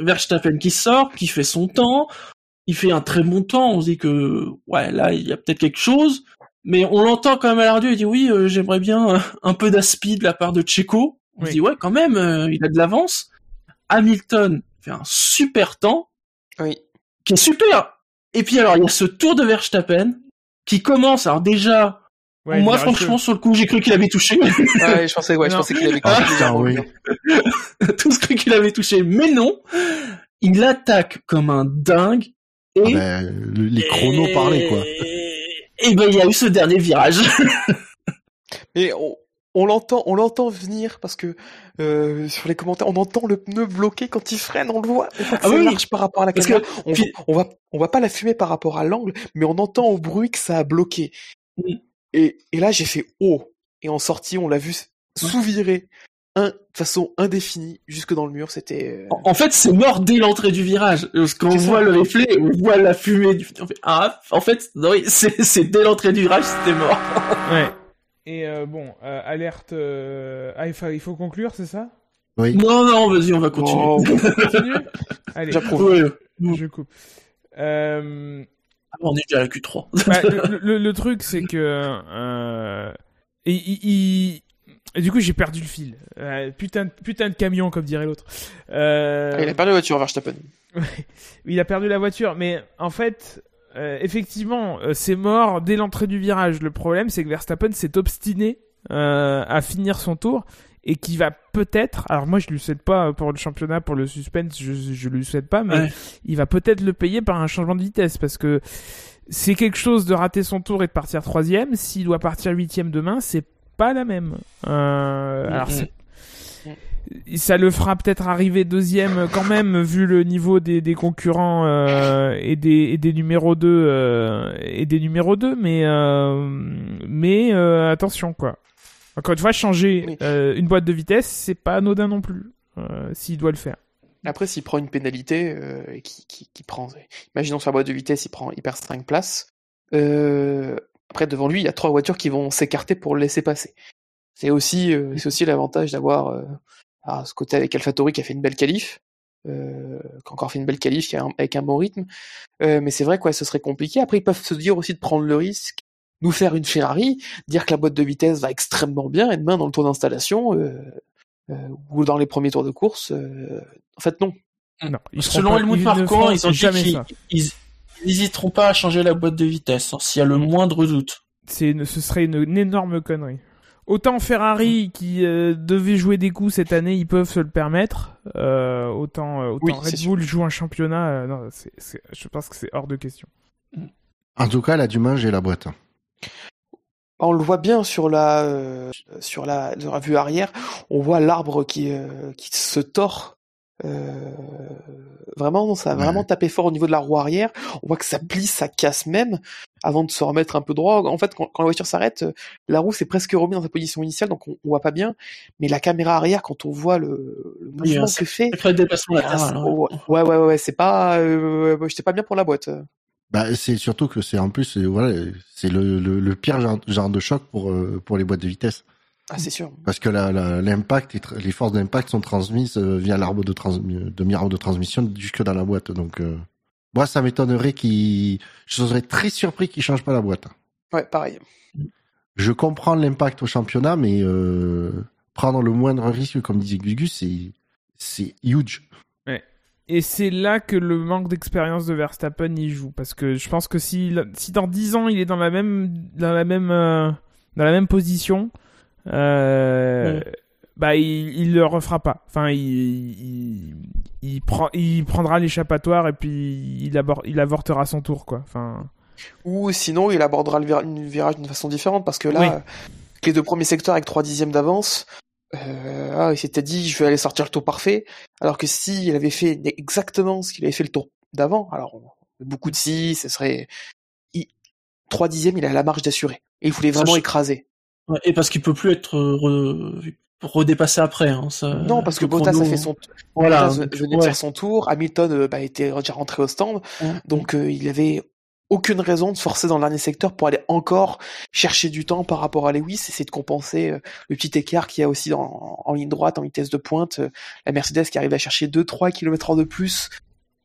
A: Verstappen qui sort, qui fait son temps. Il fait un très bon temps. On se dit que, ouais, là, il y a peut-être quelque chose. Mais on l'entend quand même à la radio. Il dit oui, euh, j'aimerais bien un peu d'aspi de la part de Checo. On
B: Oui.
A: se dit ouais, quand même, euh, il a de l'avance. Hamilton fait un super temps
D: Oui.
A: qui est super. Et puis alors, il y a ce tour de Verstappen qui commence. Alors déjà,
B: Ouais,
A: moi franchement sur le coup, j'ai cru qu'il avait touché.
D: Ouais, je pensais, ouais, je pensais qu'il avait
C: Ah, putain,
D: à
C: oui.
D: rebondir.
A: Tous cru qu'il avait touché, mais non. Il attaque comme un dingue.
C: Ah
A: Et,
C: ben, le- les chronos parlaient, quoi.
A: Et ben il y a eu ce dernier virage.
D: Mais on, on l'entend, on l'entend venir parce que euh, sur les commentaires, on entend le pneu bloqué quand il freine, on le voit. Que
A: Ah oui.
D: large par rapport à la
A: Parce
D: caméra. On,
A: puis-
D: on va, on va pas la fumer par rapport à l'angle, mais on entend au bruit que ça a bloqué.
A: Mm.
D: Et, et là, j'ai fait oh. Et en sortie, on l'a vu sous-virer un, de façon indéfinie jusque dans le mur. C'était. euh,
A: En en fait, c'est mort dès l'entrée du virage. Parce qu'on
D: C'est ça.
A: voit le reflet, on voit la fumée du. on fait, ah, en fait, non, oui, c'est dès l'entrée du virage, c'était mort.
B: Ouais. Et euh, bon, euh, alerte. euh, Ah, il faut, il faut conclure, c'est ça?
C: Oui.
A: Non, non, vas-y, on va continuer.
D: oh,
B: Continue? Allez,
D: J'approuve.
A: Ouais.
B: je coupe. Euh,
A: on est déjà à la Q3.
B: bah, le, le- le truc, c'est que. Euh, et du coup, j'ai perdu le fil. Euh, putain, de- putain de camion, comme dirait l'autre. Euh,
D: Il a perdu la voiture, Verstappen.
B: il a perdu la voiture, mais en fait, euh, effectivement, euh, c'est mort dès l'entrée du virage. Le problème, c'est que Verstappen s'est obstiné euh, à finir son tour et qui va peut-être, alors moi je lui souhaite pas pour le championnat, pour le suspense, je, je lui souhaite pas, mais
A: Ouais.
B: il va peut-être le payer par un changement de vitesse parce que c'est quelque chose de rater son tour et de partir troisième. S'il doit partir huitième demain, c'est pas la même. Euh, alors c'est ça le fera peut-être arriver deuxième quand même vu le niveau des, des concurrents euh, et des et des numéros 2 euh, et des numéros 2 mais euh, mais euh, attention quoi. Encore une fois changer
D: Oui.
B: euh, une boîte de vitesse, c'est pas anodin non plus euh, s'il doit le faire.
D: Après, s'il prend une pénalité, euh, qui, qui, qui prend, imaginons sur la boîte de vitesse, il prend, il perd 5 places. Après, devant lui, il y a trois voitures qui vont s'écarter pour le laisser passer. C'est aussi, c'est aussi l'avantage d'avoir à ce côté avec AlphaTauri qui a fait une belle qualif, euh, qui a encore fait une belle qualif avec un bon rythme. Euh, mais c'est vrai quoi, ce serait compliqué. Après, ils peuvent se dire aussi de prendre le risque, nous faire une Ferrari, dire que la boîte de vitesse va extrêmement bien, et demain dans le tour d'installation euh, euh, ou dans les premiers tours de course, euh, en fait non.
B: Non, ils
A: Selon
B: pas-
A: Helmut
B: feront
A: ils ont dit qu'ils n'hésiteront pas à changer la boîte de vitesse hein, s'il y a le moindre doute.
B: C'est une- ce serait une, une énorme connerie. Autant Ferrari qui euh, devait jouer des coups cette année, ils peuvent se le permettre. euh, autant euh, autant
D: Oui,
B: Red. Bull joue un championnat. euh, non, c'est- c'est- je pense que c'est hors de question.
C: En tout cas, elle a du manger la boîte.
D: On le voit bien sur la euh, sur la, sur la vue arrière, on voit l'arbre qui euh, qui se tord. Euh, vraiment, ça a
C: Ouais.
D: vraiment tapé fort au niveau de la roue arrière. On voit que ça plie, ça casse même avant de se remettre un peu droit. En fait, quand, quand la voiture s'arrête, la roue s'est presque remise dans sa position initiale, donc on, on voit pas bien. Mais la caméra arrière, quand on voit le, le
A: Oui,
D: mouvement
A: un
D: que fait,
A: déplacement
D: ah, ouais, ouais, ouais, ouais, c'est pas, j'étais pas bien pour la boîte.
C: Bah, c'est surtout que c'est en plus, c'est voilà, c'est le, le, le pire genre, genre de choc pour euh, pour les boîtes de vitesse,
D: Ah, c'est sûr.
C: parce que la- la- l'impact, les, forces d'impact sont transmises euh, via l'arbre de trans, de transmission jusque dans la boîte. Donc, euh, moi, ça m'étonnerait qu'ils, je serais très surpris qu'ils changent pas la boîte.
D: Ouais, pareil.
C: Je comprends l'impact au championnat, mais euh, prendre le moindre risque, comme disait Gugus, c'est c'est huge.
B: Et c'est là que le manque d'expérience de Verstappen y joue. Parce que je pense que si, si dans 10 ans il est dans la même, dans la même, euh, dans la même position, euh, bah il, il le refera pas. Enfin, il, il, il, prend, il prendra l'échappatoire et puis il, abor il avortera son tour, quoi. Enfin.
D: Ou sinon, il abordera le virage d'une façon différente parce que là, les deux premiers secteurs avec 3 dixièmes d'avance, euh, ah, il s'était dit je vais aller sortir le tour parfait, alors que si il avait fait exactement ce qu'il avait fait le tour d'avant, alors beaucoup de si, ce serait il... 3 dixièmes, il a la marge d'assurer. Et il voulait vraiment écraser.
A: et parce qu'il peut plus être re... redépassé après. Hein, ça...
D: Non, parce que Bottas a fait son voilà, Bottas venait de faire son tour, Hamilton euh, bah, était déjà rentré au stand, donc euh, il avait aucune raison de forcer dans le dernier secteur pour aller encore chercher du temps par rapport à Lewis, c'est de compenser euh, le petit écart qu'il y a aussi en ligne droite, en vitesse de pointe. Euh, la Mercedes qui arrive à chercher 2-3 km de plus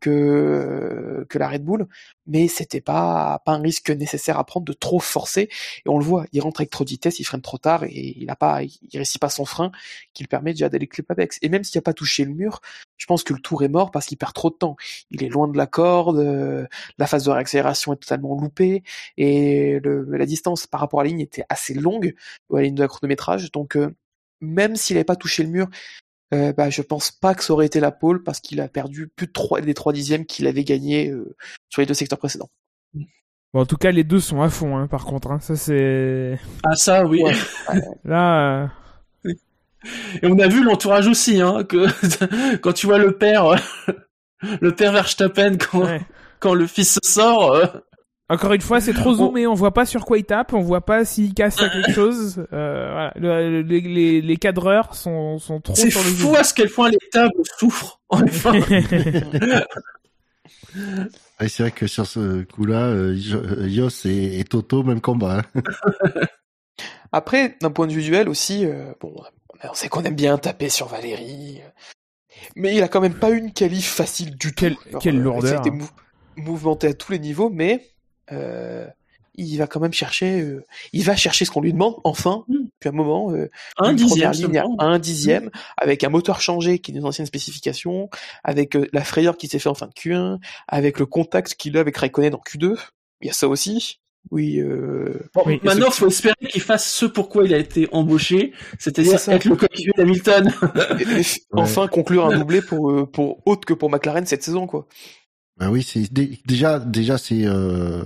D: que que la Red Bull, mais c'était pas pas un risque nécessaire à prendre de trop forcer. Et on le voit, il rentre avec trop de vitesse, il freine trop tard et il a pas, il réussit pas son frein qui lui permet déjà d'aller clip apex. Et même s'il a pas touché le mur, je pense que le tour est mort parce qu'il perd trop de temps. Il est loin de la corde, euh, la phase de réaccélération est totalement loupée et le, la distance par rapport à la ligne était assez longue, à la ligne de la chronométrage. Donc euh, même s'il n'avait pas touché le mur, euh, bah, je pense pas que ça aurait été la pole parce qu'il a perdu plus de 3, des 3 dixièmes qu'il avait gagné euh, sur les deux secteurs précédents.
B: Bon, en tout cas, les deux sont à fond, hein, par contre. Hein. Ça, c'est.
A: Ah, ça, oui.
B: Là.
A: Euh, Et on a vu l'entourage aussi, hein, que quand tu vois le père, le père Verstappen quand, quand le fils sort,
B: encore une fois, c'est trop zoomé, on voit pas sur quoi il tape, on voit pas s'il casse quelque chose. Euh, voilà. les, les, les, cadreurs sont, sont trop
A: sur le
B: C'est
A: fou à ce quel point les tables souffrent.
C: c'est vrai que sur ce coup-là, euh, Yos et, et, Toto, même combat. Hein.
D: Après, d'un point de vue duel aussi, euh, bon, on sait qu'on aime bien taper sur Valérie, mais il a quand même pas une qualif facile du tout.
B: quelle lourdeur.
D: Il a été mouvementé à tous les niveaux, mais euh, il va quand même chercher, euh, il va chercher ce qu'on lui demande enfin, mm. depuis un moment, euh,
A: un une dixième,
D: ligne à un dixième, avec un moteur changé qui est une ancienne spécification, avec euh, la frayeur qui s'est fait en fin de Q1, avec le contact qu'il a avec Raikkonen en Q2, il y a ça aussi. Oui. Euh...
A: Bon, maintenant, faut espérer qu'il fasse ce pourquoi il a été embauché, c'est-à-dire être le coéquipier d'Hamilton.
D: enfin, conclure un doublé pour pour autre que pour McLaren cette saison, quoi.
C: Ben oui, c'est déjà déjà c'est euh,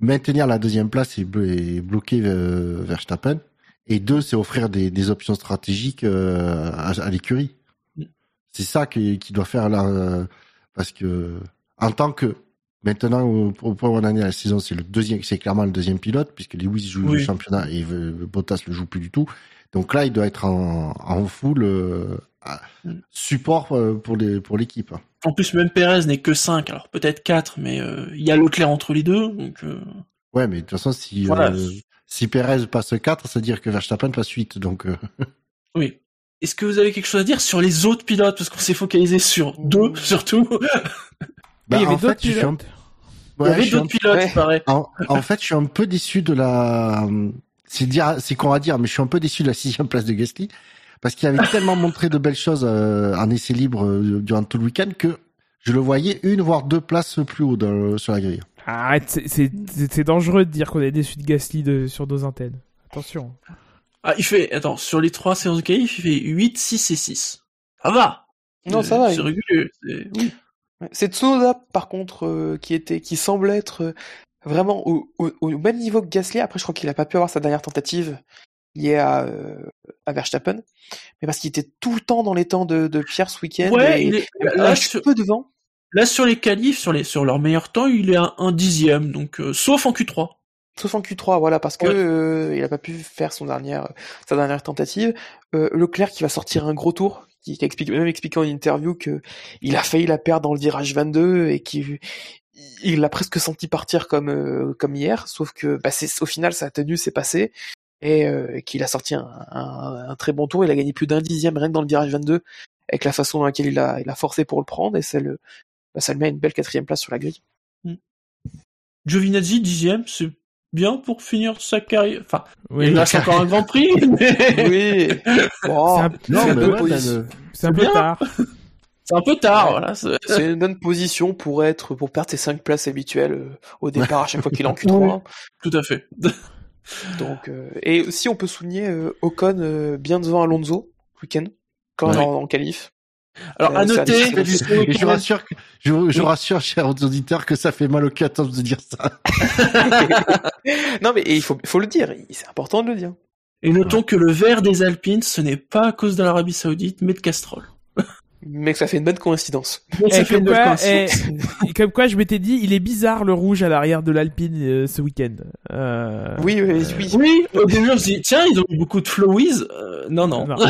C: maintenir la deuxième place et, bloquer euh, Verstappen. Et deux, c'est offrir des, des, options stratégiques euh, à, à l'écurie. C'est ça qui, qui, doit faire là, parce que en tant que maintenant au, point où on en est à la saison, c'est le deuxième, c'est clairement le deuxième pilote puisque Lewis joue le championnat et Bottas le joue plus du tout. Donc là, il doit être en, en full support pour les pour l'équipe.
A: En plus, même Perez n'est que 5, alors peut-être 4, mais euh, il y a Leclerc entre les deux. Donc, euh...
C: Ouais, mais de toute façon, si, euh, si Perez passe 4, ça veut dire que Verstappen passe 8. Donc, euh.
A: Oui. Est-ce que vous avez quelque chose à dire sur les autres pilotes? Parce qu'on s'est focalisé sur deux, surtout.
B: Bah, il y avait d'autres pilotes.
A: Ouais, il y avait d'autres pilotes, il paraît.
C: En, en, fait, je suis un peu déçu de la... C'est dire, c'est qu'on va dire, mais je suis un peu déçu de la sixième place de Gasly parce qu'il avait tellement montré de belles choses euh, en essai libre euh, durant tout le week-end que je le voyais une voire deux places plus haut dans, sur la grille.
B: Arrête, c'est dangereux de dire qu'on est déçu de Gasly de, sur deux antennes. Attention.
A: Ah, il fait, attends, sur les trois séances de qualif, il fait 8, 6 et 6. Ça va.
D: Non, ça va.
A: C'est régulier.
D: C'est Tsunoda, par contre, euh, qui était, qui semble être vraiment au, au, au, même niveau que Gasly. Après, je crois qu'il a pas pu avoir sa dernière tentative lié à, euh, à Verstappen, mais parce qu'il était tout le temps dans les temps de, de Pierre ce week-end.
A: Ouais, il est
D: là, sur... peu devant.
A: Là sur les qualifs, sur les sur leur meilleur temps, il est à un dixième, donc euh, sauf en Q3.
D: Sauf en Q3, voilà, parce que ouais. euh, il a pas pu faire son dernière sa dernière tentative. Euh, Leclerc qui va sortir un gros tour, qui, qui explique même expliqué en interview que il a failli la perdre dans le virage 22 et qui il l'a presque senti partir comme euh, comme hier, sauf que bah, c'est au final sa tenue s'est passée et euh, qu'il a sorti un, un, un, très bon tour. Il a gagné plus d'un dixième rien que dans le virage 22 avec la façon dans laquelle il a, il a forcé pour le prendre et ça le, bah, ça le met à une belle quatrième place sur la grille.
A: Mm. Giovinazzi dixième, c'est bien pour finir sa carrière. Enfin, oui, il reste encore un Grand Prix. Mais...
D: oui.
B: Bon, c'est un, peu, un peu tard.
A: C'est un peu tard,
D: Ouais.
A: voilà. c'est-
D: une bonne position pour être, pour perdre ses 5 places habituelles euh, au départ à chaque fois qu'il est en Q3.
A: Tout à fait.
D: Donc, euh, et aussi on peut souligner euh, Ocon euh, bien devant Alonso week-end, quand
C: Ouais.
D: en, en qualif.
A: Alors,
D: Euh,
A: à noter,
C: Et je rassure, que- je, je
A: Oui.
C: rassure, chers auditeurs, que ça fait mal au 14 de dire ça.
D: non mais il faut, il faut le dire, c'est important de le dire.
A: et notons que le vert des Alpines, ce n'est pas à cause de l'Arabie Saoudite, mais de Castrol.
D: Mais que ça fait une bonne coïncidence.
A: Ça
B: Eh,
A: fait
B: comme,
A: une bonne
B: quoi,
A: coïncidence.
B: eh, comme quoi, je m'étais dit, il est bizarre le rouge à l'arrière de l'Alpine euh, ce week-end. Euh,
D: Oui, oui, oui.
A: Oui, au début, se dit, tiens, ils ont eu beaucoup de flowies. Euh, non, non.
B: Non.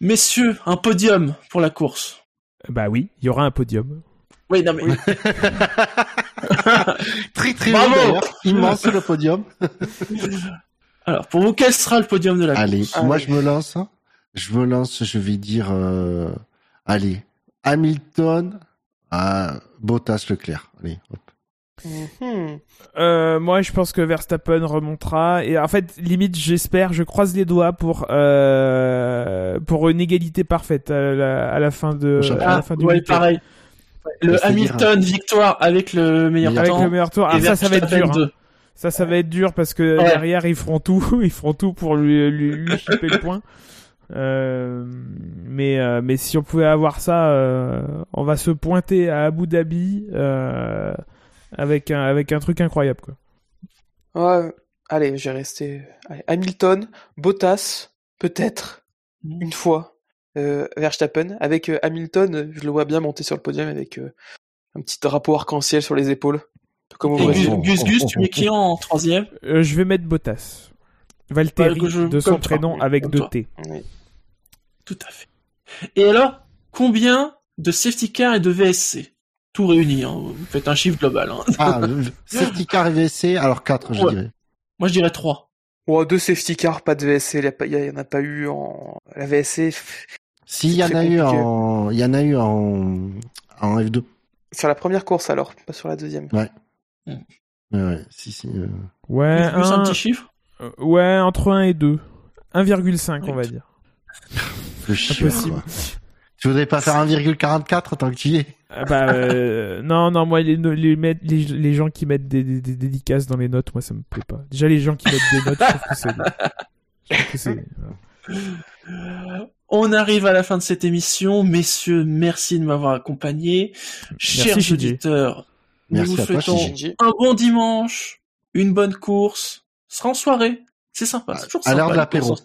A: Messieurs, un podium pour la course.
B: Bah oui, il y aura un podium.
A: Oui, non, mais
C: Très très
A: Bravo.
C: Immense le podium.
A: alors, pour vous, quel sera le podium de la
C: Allez,
A: course
D: Allez.
C: moi je me lance. Je me lance, je vais dire, euh, allez, Hamilton, à Bottas Leclerc. Allez, hop.
D: Mhm.
B: Euh, moi, je pense que Verstappen remontera. Et en fait, limite, j'espère, je croise les doigts pour euh, pour une égalité parfaite à la, à la fin de à la
A: Ah,
B: fin du
A: ouais, pareil. Le Hamilton victoire avec le meilleur
B: Avec
A: temps.
B: le meilleur tour. Ah, ça, ça va être dur. hein. Ça, ça va être dur parce que
A: Ouais.
B: derrière, ils feront tout, ils feront tout pour lui, lui, lui chipper le point. Euh, mais, euh, mais si on pouvait avoir ça, euh, on va se pointer à Abu Dhabi euh, avec, un, avec un truc incroyable. Quoi.
D: Ouais, allez, j'ai resté. Allez, Hamilton, Bottas, peut-être,
A: Mhm.
D: une fois, euh, Verstappen. Avec euh, Hamilton, je le vois bien monter sur le podium avec euh, un petit drapeau arc-en-ciel sur les épaules. Comme
A: Et. Gus, Gus, Gus, tu mets qui en troisième?
B: Euh, je vais mettre Bottas. Valtteri,
A: je-
B: de son prénom avec
A: comme
B: deux
A: toi.
B: T.
D: Oui.
A: Tout à fait. Et alors, combien de safety car et de VSC Tout réuni, hein. vous faites un chiffre global. Hein.
C: Ah, safety car et VSC, alors 4, je
A: Ouais.
C: dirais.
A: Moi, je dirais 3.
D: Ouais, deux safety cars, pas de VSC. Il y a pas- il y, en a pas eu en. La VSC, pff,
C: S'il y en a eu en, il y en a eu en, en F2.
D: sur la première course alors, pas sur la deuxième.
C: Ouais, ouais, si, si. euh.
B: Ouais,
A: un
B: un-
A: petit chiffre?
B: euh, ouais, entre 1 et 2. 1,5 on va dire.
C: Le chien,
B: Impossible.
C: Tu voudrais pas faire 1,44 tant que tu y es?
B: Ah bah euh, non non moi les, les, les, les gens qui mettent des, des, des dédicaces dans les notes moi ça me plaît pas déjà les gens qui mettent des notes je trouve que c'est je trouve que c'est voilà.
A: On arrive à la fin de cette émission. Messieurs, merci de m'avoir accompagné. Chers auditeurs, nous
C: Merci
A: vous
C: toi,
A: souhaitons un bon dimanche, une bonne course. Ce sera en soirée. C'est sympa. c'est toujours
C: À l'heure de l'apéro.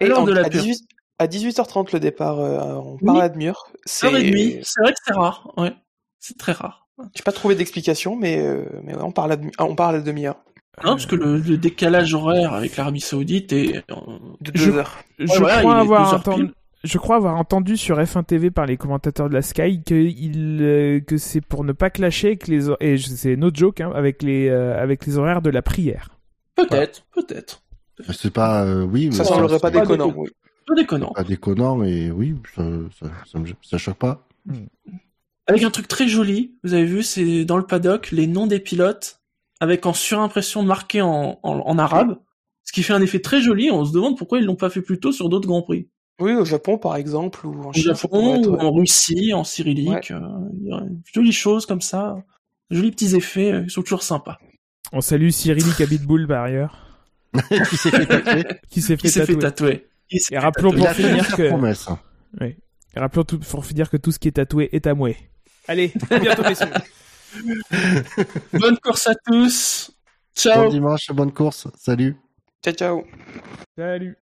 D: Et
A: l'heure de
D: à,
A: l'apéro.
D: 18, à 18h30 le départ, euh, on
A: Oui.
D: part à Admure. C'est,
A: Heure et demie. C'est vrai que c'est rare. Ouais. C'est très rare.
D: j'ai pas trouvé d'explication, mais, euh, mais ouais, on parle à, demi- ah, on parle à demi-heure.
A: Non, parce que le, le décalage horaire avec l'Arabie Saoudite est. euh,
D: De
B: Je-
D: deux heures.
B: je crois avoir
A: deux heures
B: entendu je crois avoir entendu sur F1 TV par les commentateurs de la Sky que il euh, que c'est pour ne pas clasher avec les et je- c'est no joke hein, avec les euh, avec les horaires de la prière
A: Peut-être, peut-être.
C: C'est pas, euh, oui,
D: Ça
C: mais
D: semblerait
C: c'est
D: pas
A: pas
D: déconnant.
A: déconnant.
D: oui.
A: Pas déconnant.
C: Pas déconnant et oui, ça, ça, ça, me- ça choque pas.
A: Avec un truc très joli, vous avez vu, c'est dans le paddock, les noms des pilotes, avec en surimpression marqué en, en, en arabe, ce qui fait un effet très joli, on se demande pourquoi ils l'ont pas fait plus tôt sur d'autres Grands Prix.
D: Oui, au Japon par exemple, ou en
A: Au
D: Chine.
A: Japon,
D: être-
A: ou en Russie, en cyrillique, euh, jolies choses comme ça, jolis petits effets, euh, ils sont toujours sympas.
B: on salue Cyrillic Abitboul par ailleurs
C: qui s'est fait tatouer.
B: qui s'est
A: Qui
B: fait
A: s'est fait
B: tatouer et rappelons pour finir que
C: promesse.
B: Et rappelons tout, pour finir que tout ce qui est tatoué est à mouer allez à bientôt messieurs
A: Bonne course à tous.
C: Bon
A: Ciao.
C: dimanche, bonne course. Salut.
D: Ciao, ciao.
B: salut